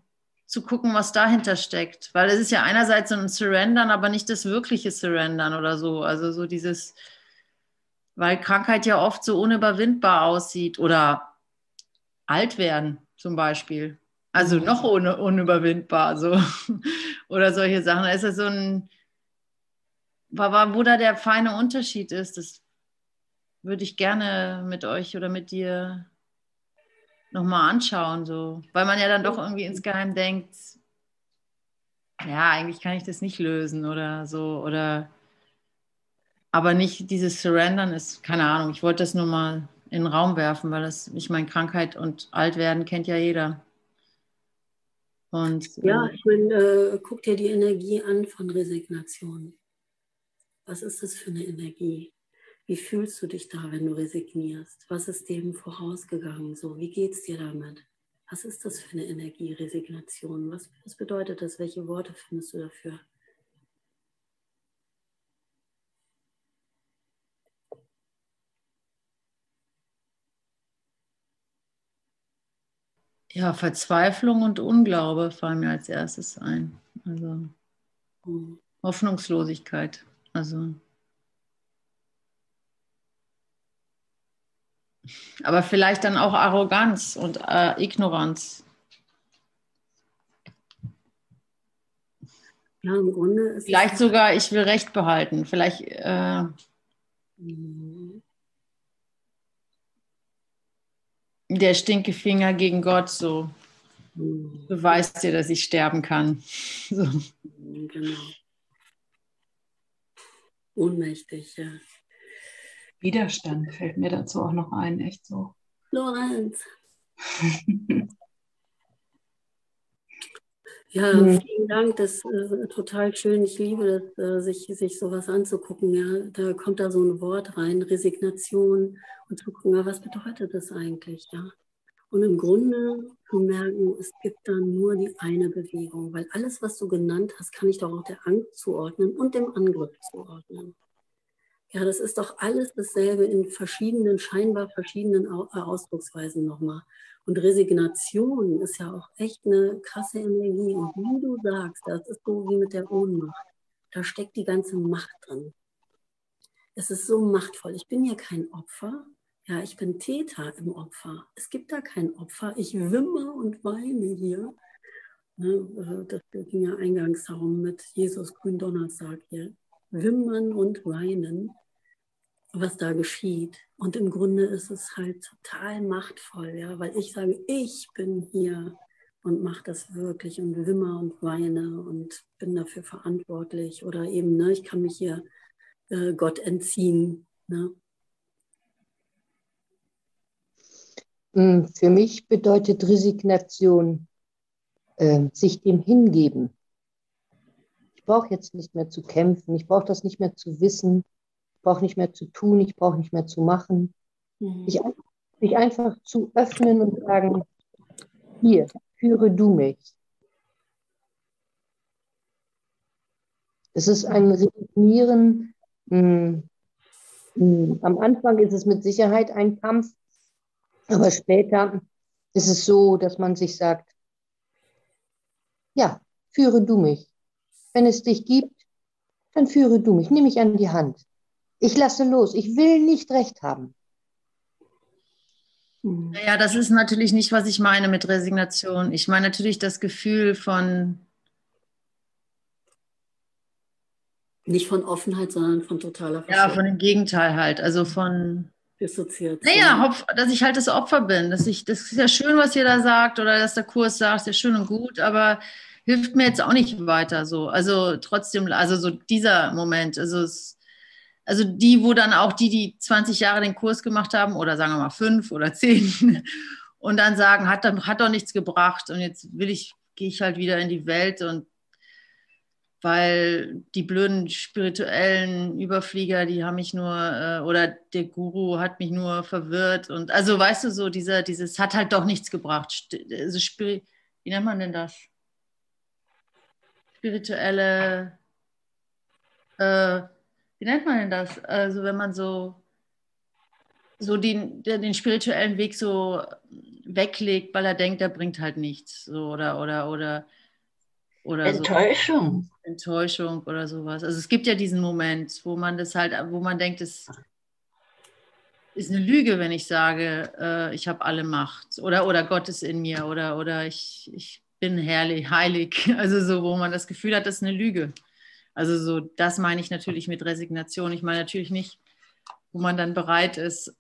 zu gucken, was dahinter steckt. Weil es ist ja einerseits so ein Surrendern, aber nicht das wirkliche Surrendern oder so. Also so dieses, weil Krankheit ja oft so unüberwindbar aussieht oder alt werden zum Beispiel. Also noch un unüberwindbar so. *laughs* oder solche Sachen. Da ist ja so ein, wo da der feine Unterschied ist, das würde ich gerne mit euch oder mit dir nochmal anschauen, so. Weil man ja dann doch irgendwie insgeheim denkt, ja, eigentlich kann ich das nicht lösen oder so. Oder aber nicht dieses Surrendern ist, keine Ahnung, ich wollte das nur mal in den Raum werfen, weil das, ich meine, Krankheit und Altwerden kennt ja jeder. Und, ja, äh, ich meine, äh, guck dir die Energie an von Resignation. Was ist das für eine Energie? Wie fühlst du dich da, wenn du resignierst? Was ist dem vorausgegangen? So, wie geht es dir damit? Was ist das für eine Energie, Resignation? Was, was bedeutet das? Welche Worte findest du dafür? Ja, Verzweiflung und Unglaube fallen mir als erstes ein. Also. Hoffnungslosigkeit. Also. Aber vielleicht dann auch Arroganz und äh, Ignoranz. Ja, im Grunde ist Vielleicht sogar, ich will Recht behalten. Vielleicht. Äh, mhm. Der Stinkefinger gegen Gott so beweist dir, dass ich sterben kann. *laughs* So. Genau. Ohnmächtig, ja. Widerstand fällt mir dazu auch noch ein, echt so. Lorenz. *laughs* ja, hm. vielen Dank, das ist äh, total schön. Ich liebe das, äh, sich, sich sowas anzugucken. Ja. Da kommt da so ein Wort rein, Resignation und zu gucken, ja, was bedeutet das eigentlich? Ja? Und im Grunde zu merken, es gibt da nur die eine Bewegung, weil alles, was du genannt hast, kann ich doch auch der Angst zuordnen und dem Angriff zuordnen. Ja, das ist doch alles dasselbe in verschiedenen, scheinbar verschiedenen äh, Ausdrucksweisen nochmal. Und Resignation ist ja auch echt eine krasse Energie. Und wie du sagst, das ist so wie mit der Ohnmacht. Da steckt die ganze Macht drin. Es ist so machtvoll. Ich bin ja kein Opfer. Ja, ich bin Täter im Opfer. Es gibt da kein Opfer. Ich wimmer und weine hier. Ne? Äh, das ging ja eingangs darum mit Jesus Gründonnerstag hier. Wimmern und weinen, was da geschieht. Und im Grunde ist es halt total machtvoll, ja, weil ich sage, ich bin hier und mache das wirklich und wimmer und weine und bin dafür verantwortlich. Oder eben, ne, ich kann mich hier äh, Gott entziehen. Ne? Hm, für mich bedeutet Resignation äh, sich dem hingeben. Ich brauche jetzt nicht mehr zu kämpfen, ich brauche das nicht mehr zu wissen, brauche nicht mehr zu tun, ich brauche nicht mehr zu machen. Mhm. Ich, mich einfach zu öffnen und sagen, hier, führe du mich. Es ist ein Resignieren. Hm, hm, am Anfang ist es mit Sicherheit ein Kampf, aber später ist es so, dass man sich sagt, ja, führe du mich. Wenn es dich gibt, dann führe du mich. Nimm mich an die Hand. Ich lasse los. Ich will nicht recht haben. Ja, das ist natürlich nicht, was ich meine mit Resignation. Ich meine natürlich das Gefühl von. Nicht von Offenheit, sondern von totaler Verschwörung. Ja, von dem Gegenteil halt. Also von dissoziiert. Naja, dass ich halt das Opfer bin. Dass ich, das ist ja schön, was ihr da sagt oder dass der Kurs sagt, ist ja schön und gut, aber hilft mir jetzt auch nicht weiter so. Also trotzdem, also so dieser Moment, also es, also die, wo dann auch die, die 20 Jahre den Kurs gemacht haben oder sagen wir mal fünf oder *laughs* zehn und dann sagen, hat, hat doch nichts gebracht und jetzt will ich, gehe ich halt wieder in die Welt und weil die blöden spirituellen Überflieger, die haben mich nur, äh, oder der Guru hat mich nur verwirrt. Und also weißt du, so dieser, dieses hat halt doch nichts gebracht. Also, wie nennt man denn das? Spirituelle, äh, wie nennt man denn das? Also wenn man so, so den, den spirituellen Weg so weglegt, weil er denkt, er bringt halt nichts. So, oder, oder, oder oder Enttäuschung. So. Enttäuschung oder sowas. Also es gibt ja diesen Moment, wo man das halt, wo man denkt, es ist eine Lüge, wenn ich sage, äh, ich habe alle Macht oder, oder Gott ist in mir oder, oder ich, ich bin herrlich, *laughs* heilig. Also so, wo man das Gefühl hat, das ist eine Lüge. Also so, das meine ich natürlich mit Resignation. Ich meine natürlich nicht, wo man dann bereit ist,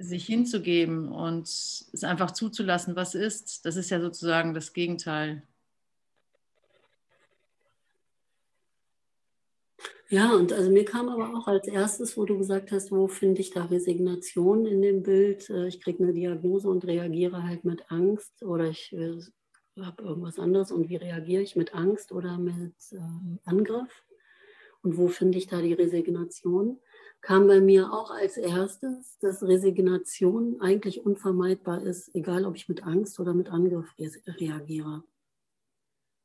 sich hinzugeben und es einfach zuzulassen, was ist. Das ist ja sozusagen das Gegenteil Ja, und also mir kam aber auch als erstes, wo du gesagt hast, wo finde ich da Resignation in dem Bild? Äh, ich kriege eine Diagnose und reagiere halt mit Angst oder ich äh, habe irgendwas anderes und wie reagiere ich mit Angst oder mit äh, Angriff? Und wo finde ich da die Resignation? Kam bei mir auch als erstes, dass Resignation eigentlich unvermeidbar ist, egal ob ich mit Angst oder mit Angriff reagiere.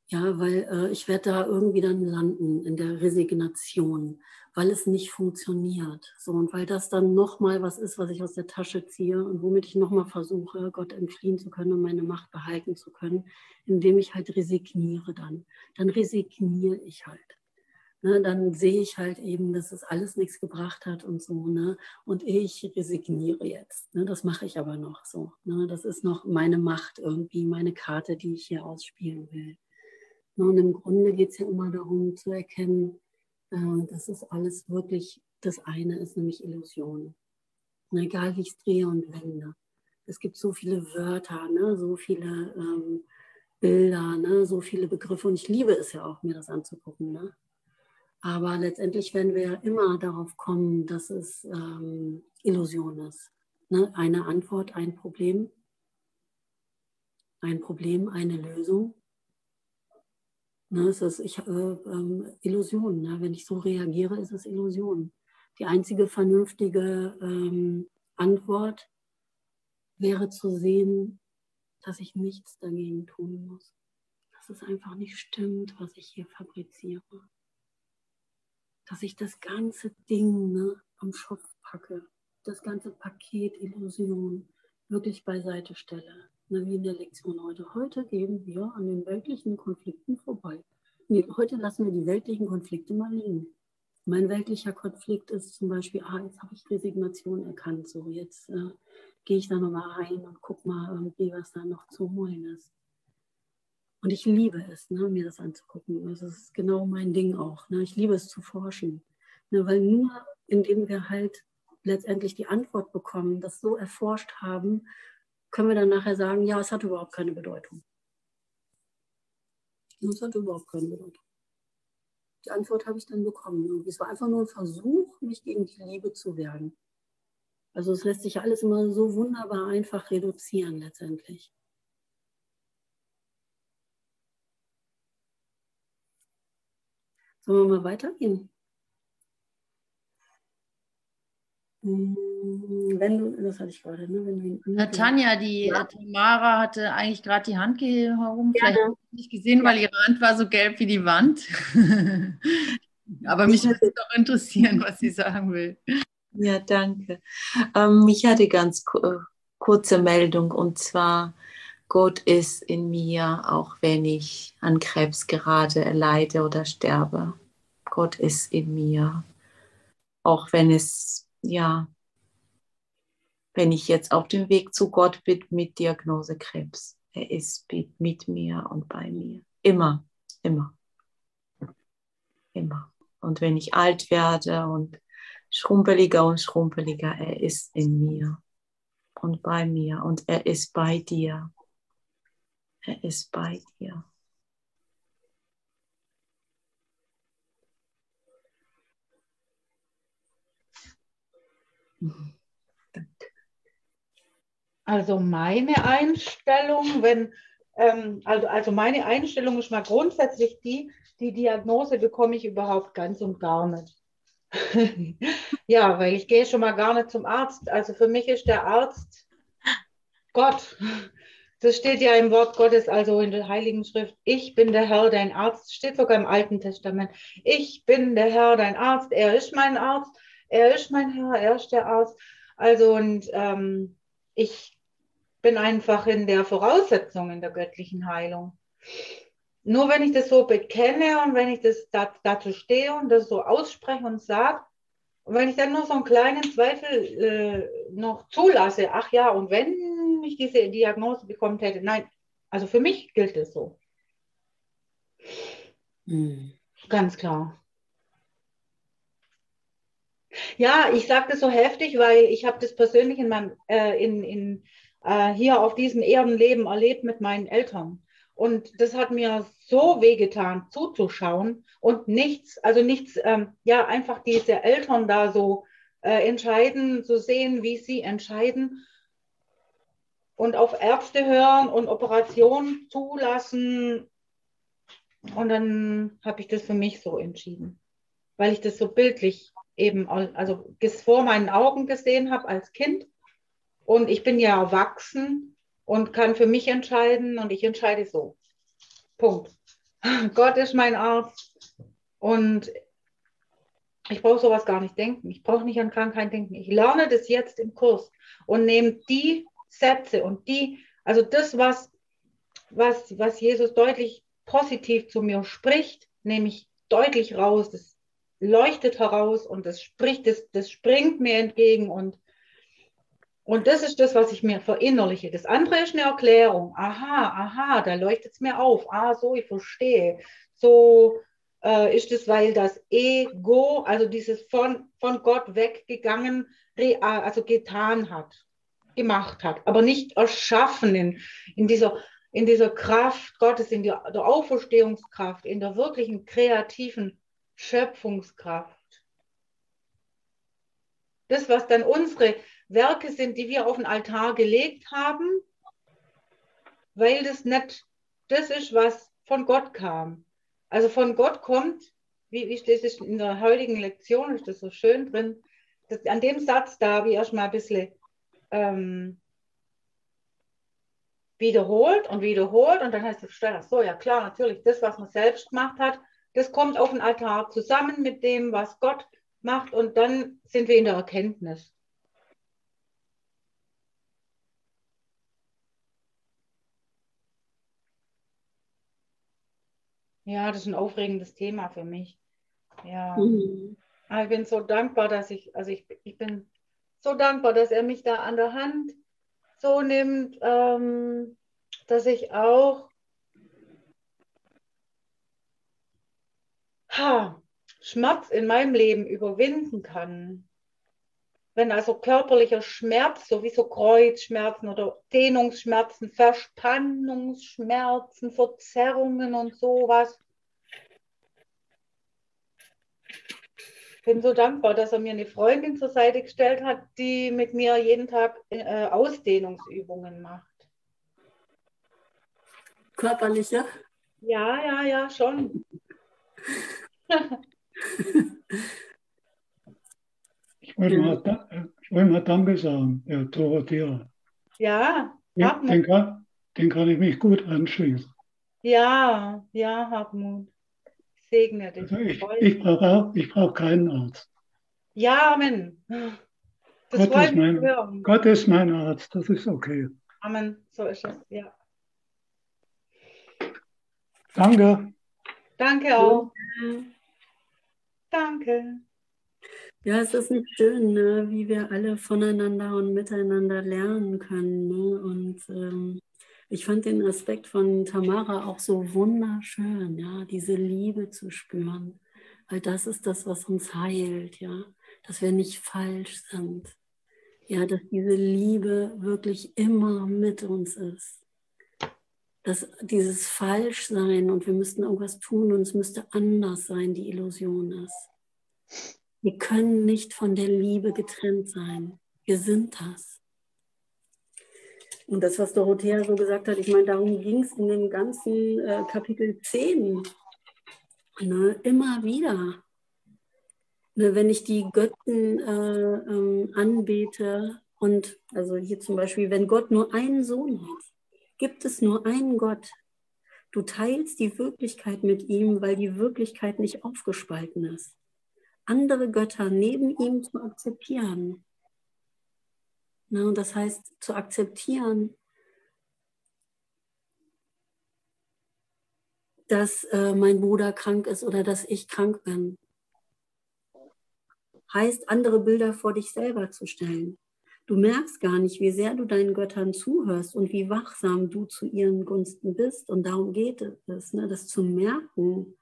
Ja, weil äh, ich werde da irgendwie dann landen in der Resignation, weil es nicht funktioniert. So und weil das dann nochmal was ist, was ich aus der Tasche ziehe und womit ich nochmal versuche, Gott entfliehen zu können und meine Macht behalten zu können, indem ich halt resigniere dann. Dann resigniere ich halt. Ne, dann sehe ich halt eben, dass es alles nichts gebracht hat und so. Ne? Und ich resigniere jetzt. Ne? Das mache ich aber noch so. Ne? Das ist noch meine Macht irgendwie, meine Karte, die ich hier ausspielen will. Und im Grunde geht es ja immer darum zu erkennen, äh, dass es alles wirklich das eine ist, nämlich Illusion. egal wie ich es drehe und wende. Es gibt so viele Wörter, ne? so viele ähm, Bilder, ne? so viele Begriffe. Und ich liebe es ja auch, mir das anzugucken. Ne? Aber letztendlich werden wir ja immer darauf kommen, dass es ähm, Illusion ist. Ne? Eine Antwort, ein Problem. Ein Problem, eine Lösung. Ne, es ist ich, äh, ähm, Illusion. Ne? Wenn ich so reagiere, ist es Illusion. Die einzige vernünftige ähm, Antwort wäre zu sehen, dass ich nichts dagegen tun muss. Dass es einfach nicht stimmt, was ich hier fabriziere. Dass ich das ganze Ding ne, am Schopf packe, das ganze Paket Illusion wirklich beiseite stelle na, wie in der Lektion heute. Heute gehen wir an den weltlichen Konflikten vorbei. Nee, heute lassen wir die weltlichen Konflikte mal liegen. Mein weltlicher Konflikt ist zum Beispiel, ah, jetzt habe ich Resignation erkannt. So, jetzt äh, gehe ich da nochmal rein und gucke mal irgendwie, was da noch zu holen ist. Und ich liebe es, ne, mir das anzugucken. Das ist genau mein Ding auch. Ne? Ich liebe es zu forschen. Ne? Weil nur indem wir halt letztendlich die Antwort bekommen, das so erforscht haben, können wir dann nachher sagen, ja, es hat überhaupt keine Bedeutung. Es hat überhaupt keine Bedeutung. Die Antwort habe ich dann bekommen. Es war einfach nur ein Versuch, mich gegen die Liebe zu wehren. Also es lässt sich alles immer so wunderbar einfach reduzieren letztendlich. Sollen wir mal weitergehen? Hm, wenn du, das hatte ich gerade, ne? Wenn du äh, Tanja, die ja. Tamara hatte eigentlich gerade die Hand herum. Vielleicht ja. habe ich nicht gesehen, weil ihre Hand war so gelb wie die Wand. *laughs* Aber mich würde es doch interessieren, was sie sagen will. Ja, danke. Ähm, ich hatte ganz äh, kurze Meldung und zwar, Gott ist in mir, auch wenn ich an Krebs gerade leide oder sterbe. Gott ist in mir, auch wenn es, ja, wenn ich jetzt auf dem Weg zu Gott bin mit Diagnose Krebs. Er ist mit mir und bei mir. Immer, immer, immer. Und wenn ich alt werde und schrumpeliger und schrumpeliger, er ist in mir und bei mir und er ist bei dir. Er ist bei dir. Also meine Einstellung, wenn, ähm, also, also meine Einstellung ist mal grundsätzlich die, die Diagnose bekomme ich überhaupt ganz und gar nicht. *laughs* ja, weil ich gehe schon mal gar nicht zum Arzt. Also für mich ist der Arzt Gott. Das steht ja im Wort Gottes, also in der Heiligen Schrift. Ich bin der Herr, dein Arzt. Steht sogar im Alten Testament. Ich bin der Herr, dein Arzt. Er ist mein Arzt. Er ist mein Herr. Er ist der Arzt. Also und ähm, ich bin einfach in der Voraussetzung in der göttlichen Heilung. Nur wenn ich das so bekenne und wenn ich das da, dazu stehe und das so ausspreche und sage, und wenn ich dann nur so einen kleinen Zweifel äh, noch zulasse, ach ja, und wenn ich diese Diagnose bekommen hätte, nein, also für mich gilt es so. Hm. Ganz klar. Ja, ich sage das so heftig, weil ich habe das persönlich in meinem, äh, in, in, äh, hier auf diesem Erdenleben erlebt mit meinen Eltern. Und das hat mir so wehgetan, zuzuschauen und nichts, also nichts, ähm, ja, einfach diese Eltern da so äh, entscheiden, zu sehen, wie sie entscheiden und auf Ärzte hören und Operationen zulassen. Und dann habe ich das für mich so entschieden, weil ich das so bildlich eben, also vor meinen Augen gesehen habe als Kind. Und ich bin ja erwachsen und kann für mich entscheiden und ich entscheide so. Punkt. *laughs* Gott ist mein Arzt und ich brauche sowas gar nicht denken. Ich brauche nicht an Krankheit denken. Ich lerne das jetzt im Kurs und nehme die Sätze und die, also das, was, was, was Jesus deutlich positiv zu mir spricht, nehme ich deutlich raus. Das leuchtet heraus und das spricht, das, das springt mir entgegen und und das ist das, was ich mir verinnerliche. Das andere ist eine Erklärung. Aha, aha, da leuchtet es mir auf. Ah, so, ich verstehe. So äh, ist es, weil das Ego, also dieses von, von Gott weggegangen, real, also getan hat, gemacht hat, aber nicht erschaffen in, in, dieser, in dieser Kraft Gottes, in der, der Auferstehungskraft, in der wirklichen kreativen Schöpfungskraft. Das, was dann unsere Werke sind, die wir auf den Altar gelegt haben, weil das nicht das ist, was von Gott kam. Also von Gott kommt, wie, wie steht es in der heutigen Lektion, ist das so schön drin, das, an dem Satz da habe ich erstmal ein bisschen ähm, wiederholt und wiederholt und dann heißt es, so, ja klar, natürlich, das, was man selbst gemacht hat, das kommt auf den Altar zusammen mit dem, was Gott macht und dann sind wir in der Erkenntnis. Ja, das ist ein aufregendes Thema für mich. Ja. Mhm. Aber ich bin so dankbar, dass ich, also ich, ich bin so dankbar, dass er mich da an der Hand so nimmt, ähm, dass ich auch ha, Schmerz in meinem Leben überwinden kann, wenn also körperlicher Schmerz, sowieso Kreuzschmerzen oder Dehnungsschmerzen, Verspannungsschmerzen, Verzerrungen und sowas, bin so dankbar, dass er mir eine Freundin zur Seite gestellt hat, die mit mir jeden Tag äh, Ausdehnungsübungen macht. Körperliche? Ja, ja, ja, schon. Ich, wollte mal, ich wollte mal Danke sagen, Herr Dorothea. Ja, den, den, kann, den kann ich mich gut anschließen. Ja, ja, Hartmut segne dich. Also ich, ich brauche brauch keinen Arzt. Ja, Amen. Das Gott, ist mein, hören. Gott ist mein Arzt, das ist okay. Amen, so ist es, ja. Danke. Danke auch. Danke. Ja, es ist nicht schön, ne, wie wir alle voneinander und miteinander lernen können. Ne? Und ähm, ich fand den Aspekt von Tamara auch so wunderschön, ja, diese Liebe zu spüren. Weil das ist das, was uns heilt, ja, dass wir nicht falsch sind. Ja, dass diese Liebe wirklich immer mit uns ist. Dass dieses Falschsein und wir müssten irgendwas tun und es müsste anders sein, die Illusion ist. Wir können nicht von der Liebe getrennt sein. Wir sind das. Und das, was Dorothea so gesagt hat, ich meine, darum ging es in dem ganzen äh, Kapitel 10. Ne, immer wieder. Ne, wenn ich die Götten äh, ähm, anbete und also hier zum Beispiel, wenn Gott nur einen Sohn hat, gibt es nur einen Gott. Du teilst die Wirklichkeit mit ihm, weil die Wirklichkeit nicht aufgespalten ist. Andere Götter neben ihm zu akzeptieren, Ne, und das heißt zu akzeptieren, dass äh, mein Bruder krank ist oder dass ich krank bin. Heißt, andere Bilder vor dich selber zu stellen. Du merkst gar nicht, wie sehr du deinen Göttern zuhörst und wie wachsam du zu ihren Gunsten bist. Und darum geht es, ne, das zu merken,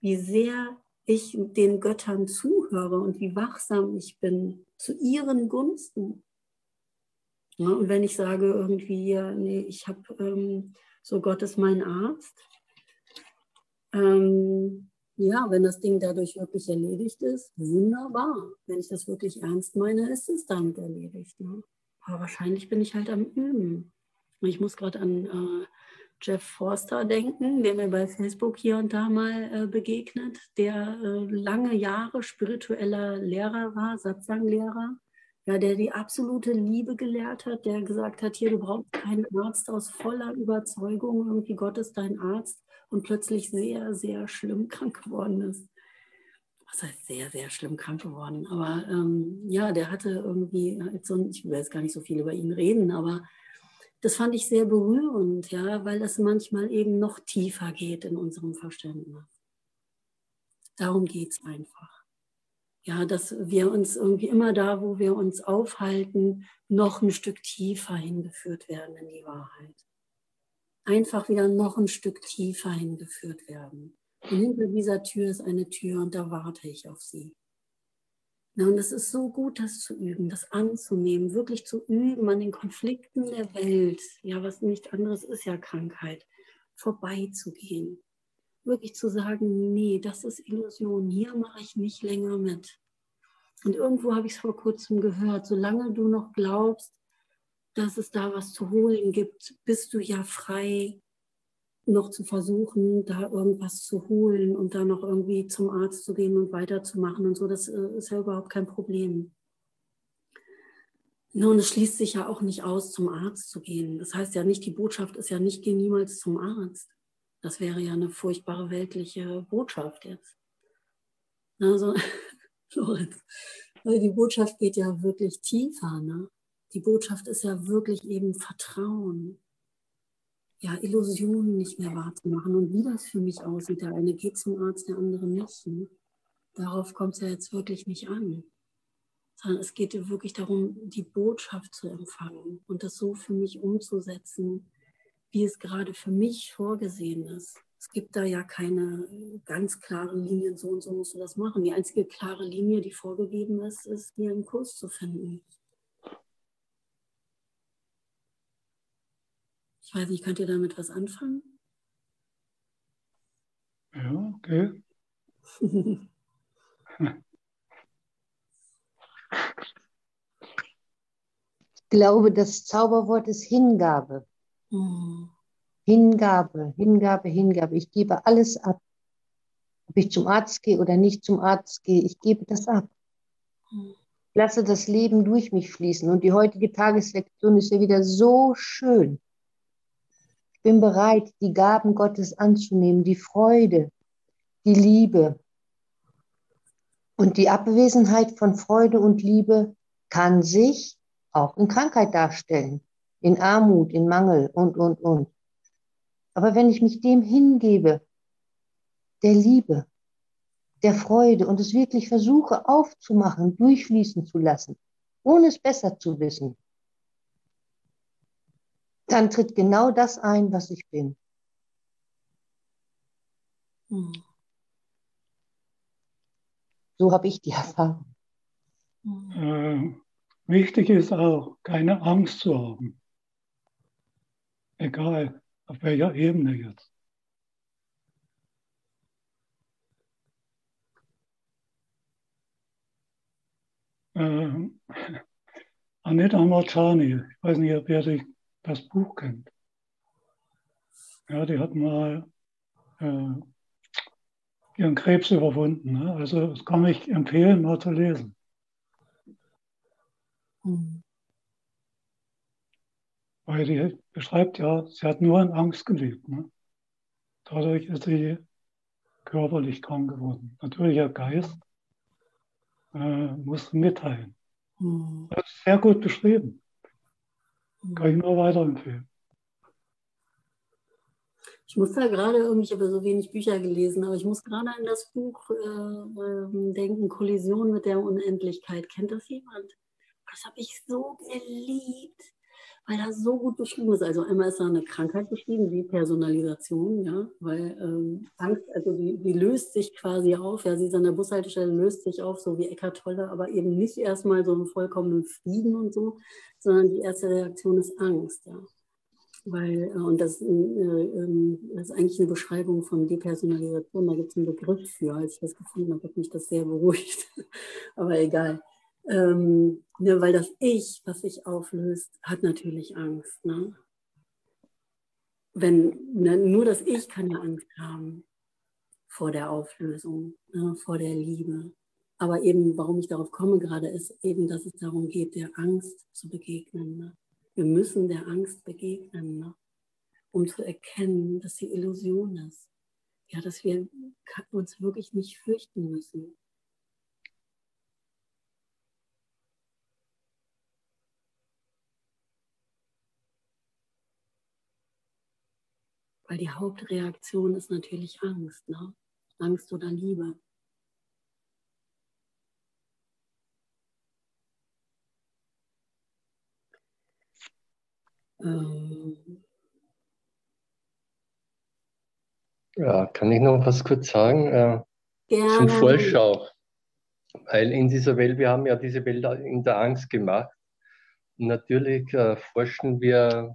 wie sehr ich den Göttern zuhöre und wie wachsam ich bin zu ihren Gunsten. Ja, und wenn ich sage irgendwie, nee, ich habe ähm, so Gott ist mein Arzt, ähm, ja, wenn das Ding dadurch wirklich erledigt ist, wunderbar. Wenn ich das wirklich ernst meine, ist es damit erledigt. Ne? Aber wahrscheinlich bin ich halt am Üben. Ich muss gerade an äh, Jeff Forster denken, der mir bei Facebook hier und da mal äh, begegnet, der äh, lange Jahre spiritueller Lehrer war, Satsanglehrer ja, der die absolute Liebe gelehrt hat, der gesagt hat, hier, du brauchst keinen Arzt aus voller Überzeugung, irgendwie Gott ist dein Arzt und plötzlich sehr, sehr schlimm krank geworden ist. Was heißt sehr, sehr schlimm krank geworden? Aber ähm, ja, der hatte irgendwie, so, ich will jetzt gar nicht so viel über ihn reden, aber das fand ich sehr berührend, ja, weil das manchmal eben noch tiefer geht in unserem Verständnis. Darum geht es einfach. Ja, dass wir uns irgendwie immer da, wo wir uns aufhalten, noch ein Stück tiefer hingeführt werden in die Wahrheit. Einfach wieder noch ein Stück tiefer hingeführt werden. Und hinter dieser Tür ist eine Tür und da warte ich auf sie. Ja, und es ist so gut, das zu üben, das anzunehmen, wirklich zu üben an den Konflikten der Welt, ja, was nicht anderes ist ja Krankheit, vorbeizugehen wirklich zu sagen, nee, das ist Illusion, hier mache ich nicht länger mit. Und irgendwo habe ich es vor kurzem gehört, solange du noch glaubst, dass es da was zu holen gibt, bist du ja frei, noch zu versuchen, da irgendwas zu holen und da noch irgendwie zum Arzt zu gehen und weiterzumachen und so. Das äh, ist ja überhaupt kein Problem. Nun, es schließt sich ja auch nicht aus, zum Arzt zu gehen. Das heißt ja nicht, die Botschaft ist ja nicht, geh niemals zum Arzt. Das wäre ja eine furchtbare weltliche Botschaft jetzt. Also, *laughs* Lorenz, die Botschaft geht ja wirklich tiefer. Ne? Die Botschaft ist ja wirklich eben Vertrauen. Ja, Illusionen nicht mehr wahrzumachen. Und wie das für mich aussieht, der eine geht zum Arzt, der andere nicht. Ne? Darauf kommt es ja jetzt wirklich nicht an. Sondern es geht wirklich darum, die Botschaft zu empfangen und das so für mich umzusetzen, wie es gerade für mich vorgesehen ist. Es gibt da ja keine ganz klaren Linien, so und so musst du das machen. Die einzige klare Linie, die vorgegeben ist, ist, hier einen Kurs zu finden. Ich weiß nicht, könnt ihr damit was anfangen? Ja, okay. *laughs* ich glaube, das Zauberwort ist Hingabe. Mhm. Hingabe, Hingabe, Hingabe. Ich gebe alles ab. Ob ich zum Arzt gehe oder nicht zum Arzt gehe, ich gebe das ab. Ich lasse das Leben durch mich fließen. Und die heutige Tageslektion ist ja wieder so schön. Bin bereit, die Gaben Gottes anzunehmen, die Freude, die Liebe. Und die Abwesenheit von Freude und Liebe kann sich auch in Krankheit darstellen, in Armut, in Mangel und, und, und. Aber wenn ich mich dem hingebe, der Liebe, der Freude und es wirklich versuche aufzumachen, durchfließen zu lassen, ohne es besser zu wissen, dann tritt genau das ein, was ich bin. Hm. So habe ich die Erfahrung. Äh, wichtig ist auch, keine Angst zu haben. Egal, auf welcher Ebene jetzt? Äh, *laughs* Anita Marchani, ich weiß nicht, ob ihr das Buch kennt. Ja, die hat mal äh, ihren Krebs überwunden. Ne? Also das kann ich empfehlen, mal zu lesen. Mhm. Weil die beschreibt ja, sie hat nur in Angst gelebt. Ne? Dadurch ist sie körperlich krank geworden. Natürlich ihr Geist äh, muss mitteilen. Mhm. Das ist sehr gut beschrieben. Kann ich nur weiterempfehlen. Ich muss da gerade irgendwie, ich habe so wenig Bücher gelesen, aber ich muss gerade an das Buch äh, äh, denken, Kollision mit der Unendlichkeit. Kennt das jemand? Das habe ich so geliebt weil das so gut beschrieben ist. Also einmal ist da eine Krankheit beschrieben, wie Personalisation, ja, weil ähm, Angst, also die, die, löst sich quasi auf, ja, sie ist an der Bushaltestelle, löst sich auf, so wie Eckart Tolle, aber eben nicht erstmal so einen vollkommenen Frieden und so, sondern die erste Reaktion ist Angst, ja. Weil, äh, und das, äh, äh, das, ist eigentlich eine Beschreibung von Depersonalisation, da gibt es einen Begriff für. Als ich das gefunden habe, hat mich das sehr beruhigt. *laughs* aber egal. Ähm, ne, weil das Ich, was sich auflöst, hat natürlich Angst. Ne? Wenn, ne, nur das Ich kann ja Angst haben vor der Auflösung, ne, vor der Liebe. Aber eben, warum ich darauf komme gerade, ist eben, dass es darum geht, der Angst zu begegnen. Ne? Wir müssen der Angst begegnen, ne? um zu erkennen, dass sie Illusion ist. Ja, dass wir uns wirklich nicht fürchten müssen. Weil die Hauptreaktion ist natürlich Angst, ne? Angst oder Liebe. Ähm. Ja, kann ich noch was kurz sagen? Äh, Gerne. Zum Vorschau. Weil in dieser Welt, wir haben ja diese Welt in der Angst gemacht. Natürlich äh, forschen wir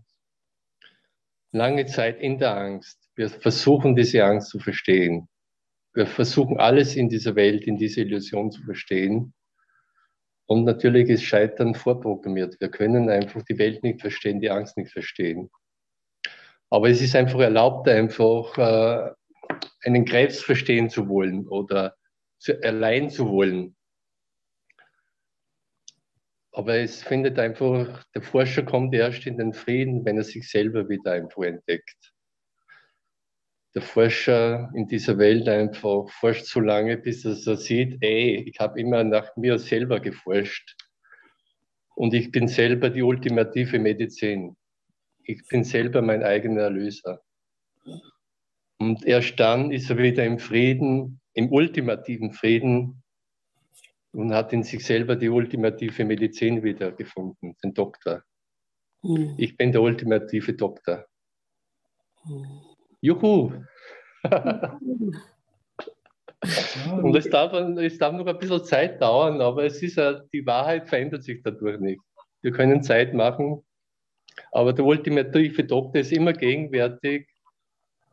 lange Zeit in der Angst. Wir versuchen diese Angst zu verstehen. Wir versuchen alles in dieser Welt, in dieser Illusion zu verstehen. Und natürlich ist Scheitern vorprogrammiert. Wir können einfach die Welt nicht verstehen, die Angst nicht verstehen. Aber es ist einfach erlaubt, einfach äh, einen Krebs verstehen zu wollen oder zu, allein zu wollen. Aber es findet einfach, der Forscher kommt erst in den Frieden, wenn er sich selber wieder einfach entdeckt. Der Forscher in dieser Welt einfach forscht so lange, bis er so sieht, ey, ich habe immer nach mir selber geforscht. Und ich bin selber die ultimative Medizin. Ich bin selber mein eigener Erlöser. Und erst dann ist er wieder im Frieden, im ultimativen Frieden, und hat in sich selber die ultimative Medizin wiedergefunden, den Doktor. Mhm. Ich bin der ultimative Doktor. Mhm. Juhu! Und es darf, es darf noch ein bisschen Zeit dauern, aber es ist die Wahrheit verändert sich dadurch nicht. Wir können Zeit machen, aber der ultimative Doktor ist immer gegenwärtig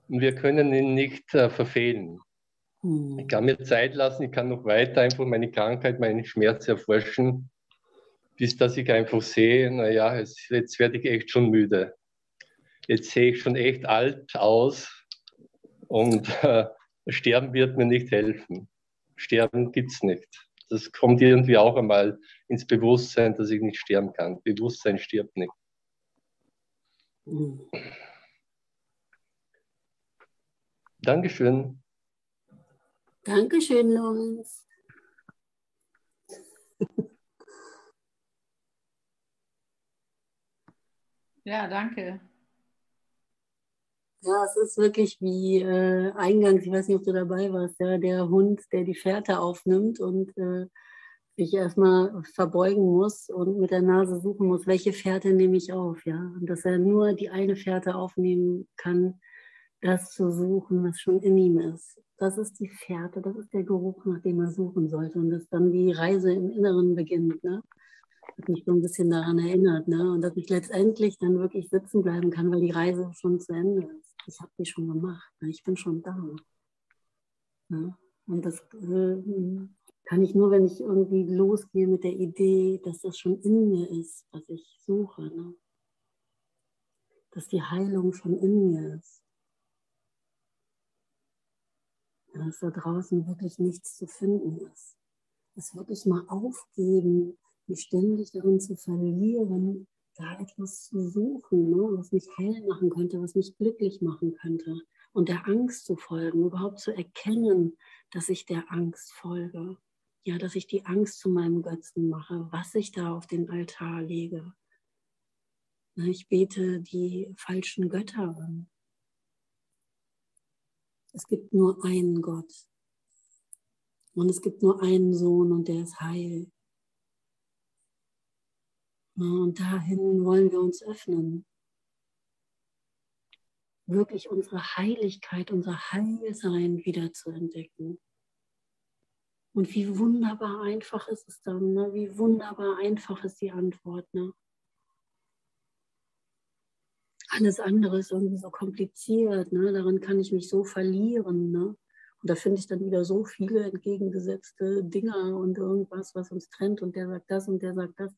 und wir können ihn nicht äh, verfehlen. Hm. Ich kann mir Zeit lassen, ich kann noch weiter einfach meine Krankheit, meinen Schmerz erforschen, bis dass ich einfach sehe, naja, jetzt, jetzt werde ich echt schon müde. Jetzt sehe ich schon echt alt aus und äh, Sterben wird mir nicht helfen. Sterben gibt es nicht. Das kommt irgendwie auch einmal ins Bewusstsein, dass ich nicht sterben kann. Bewusstsein stirbt nicht. Dankeschön. Dankeschön, Lorenz. Ja, danke. Ja, es ist wirklich wie äh, eingangs, ich weiß nicht, ob du dabei warst, ja, der Hund, der die Fährte aufnimmt und äh, sich erstmal verbeugen muss und mit der Nase suchen muss, welche Fährte nehme ich auf, ja. Und dass er nur die eine Fährte aufnehmen kann, das zu suchen, was schon in ihm ist. Das ist die Fährte, das ist der Geruch, nach dem er suchen sollte. Und dass dann die Reise im Inneren beginnt. Ne? hat mich so ein bisschen daran erinnert. Ne? Und dass ich letztendlich dann wirklich sitzen bleiben kann, weil die Reise schon zu Ende ist. Ich habe die schon gemacht. Ne? Ich bin schon da. Ne? Und das äh, kann ich nur, wenn ich irgendwie losgehe mit der Idee, dass das schon in mir ist, was ich suche. Ne? Dass die Heilung schon in mir ist. Ja, dass da draußen wirklich nichts zu finden ist. Das wirklich mal aufgeben, mich ständig darin zu verlieren, da etwas zu suchen, ne, was mich heil machen könnte, was mich glücklich machen könnte. Und der Angst zu folgen, überhaupt zu erkennen, dass ich der Angst folge. Ja, dass ich die Angst zu meinem Götzen mache, was ich da auf den Altar lege. Ne, ich bete die falschen Götter an. Es gibt nur einen Gott. Und es gibt nur einen Sohn und der ist heil. Und dahin wollen wir uns öffnen. Wirklich unsere Heiligkeit, unser Heilsein wieder zu entdecken. Und wie wunderbar einfach ist es dann, ne? wie wunderbar einfach ist die Antwort. Ne? Alles andere ist irgendwie so kompliziert, ne? darin kann ich mich so verlieren. Ne? Und da finde ich dann wieder so viele entgegengesetzte Dinge und irgendwas, was uns trennt und der sagt das und der sagt das.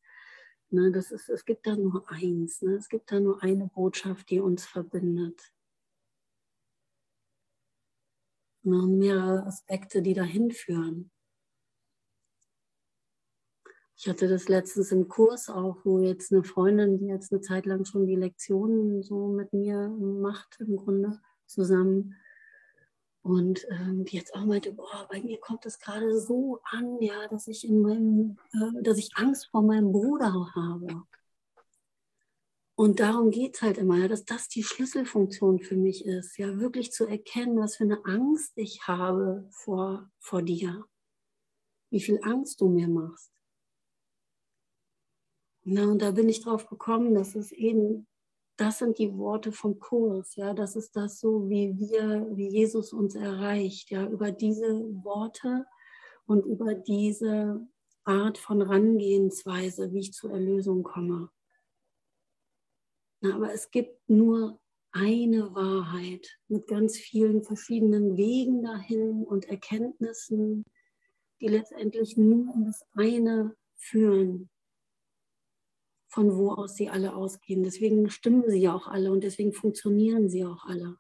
Ne, das ist, es gibt da nur eins, ne? es gibt da nur eine Botschaft, die uns verbindet. Ne, mehrere Aspekte, die dahin führen. Ich hatte das letztens im Kurs auch, wo jetzt eine Freundin, die jetzt eine Zeit lang schon die Lektionen so mit mir macht, im Grunde zusammen, und ähm, die jetzt auch meinte, boah, bei mir kommt es gerade so an, ja, dass ich in meinem, äh, dass ich Angst vor meinem Bruder habe. Und darum geht es halt immer, ja, dass das die Schlüsselfunktion für mich ist, ja, wirklich zu erkennen, was für eine Angst ich habe vor, vor dir. Wie viel Angst du mir machst. Na, und da bin ich drauf gekommen, dass es eben das sind die Worte vom Kurs, ja, das ist das so, wie wir, wie Jesus uns erreicht, ja, über diese Worte und über diese Art von Rangehensweise, wie ich zur Erlösung komme. Na, aber es gibt nur eine Wahrheit mit ganz vielen verschiedenen Wegen dahin und Erkenntnissen, die letztendlich nur in das eine führen von wo aus sie alle ausgehen. Deswegen stimmen sie ja auch alle und deswegen funktionieren sie auch alle.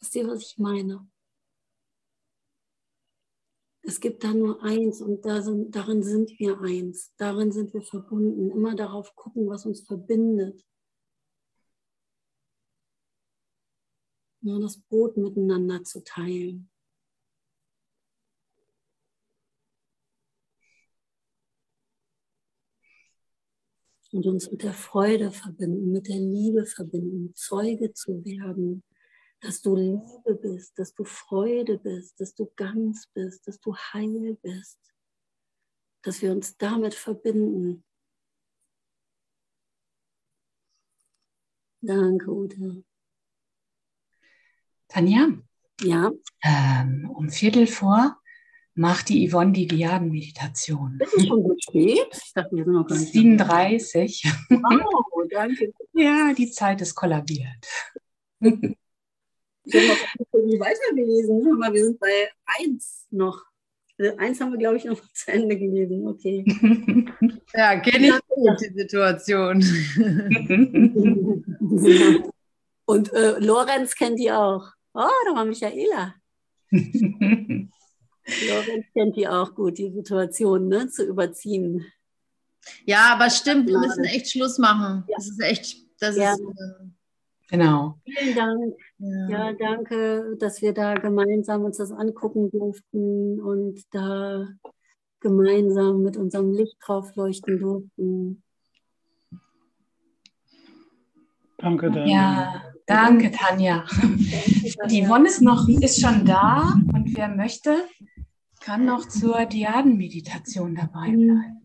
Wisst ihr, was ich meine? Es gibt da nur eins und da sind, darin sind wir eins. Darin sind wir verbunden. Immer darauf gucken, was uns verbindet. Nur das Brot miteinander zu teilen. Und uns mit der Freude verbinden, mit der Liebe verbinden, Zeuge zu werden, dass du Liebe bist, dass du Freude bist, dass du ganz bist, dass du heil bist, dass wir uns damit verbinden. Danke, Ute. Tanja, Ja. Ähm, um Viertel vor macht die Yvonne die Diaden-Meditation. Das ist schon gut spät. Ich dachte, wir sind noch gar nicht 37. Wow, danke. ja, die Zeit ist kollabiert. Ich habe noch weitergelesen. Wir sind bei 1 noch. Also eins haben wir, glaube ich, noch *laughs* zu Ende gelesen. Okay. *laughs* Ja, kenne ich gut die Situation. *laughs* Und äh, Lorenz kennt die auch. Oh, da war Michaela. Lorenz kennt die auch gut, die Situation ne, zu überziehen. Ja, aber stimmt, wir müssen echt Schluss machen. Ja. Das ist echt, das ja. ist. Äh, genau. Vielen Dank. Ja. ja. danke, dass wir da gemeinsam uns das angucken durften und da gemeinsam mit unserem Licht drauf leuchten durften. Danke, Tanja. Ja, danke, Tanja. Die Yvonne ist noch, ist schon da und wer möchte, kann noch zur Diadenmeditation dabei bleiben.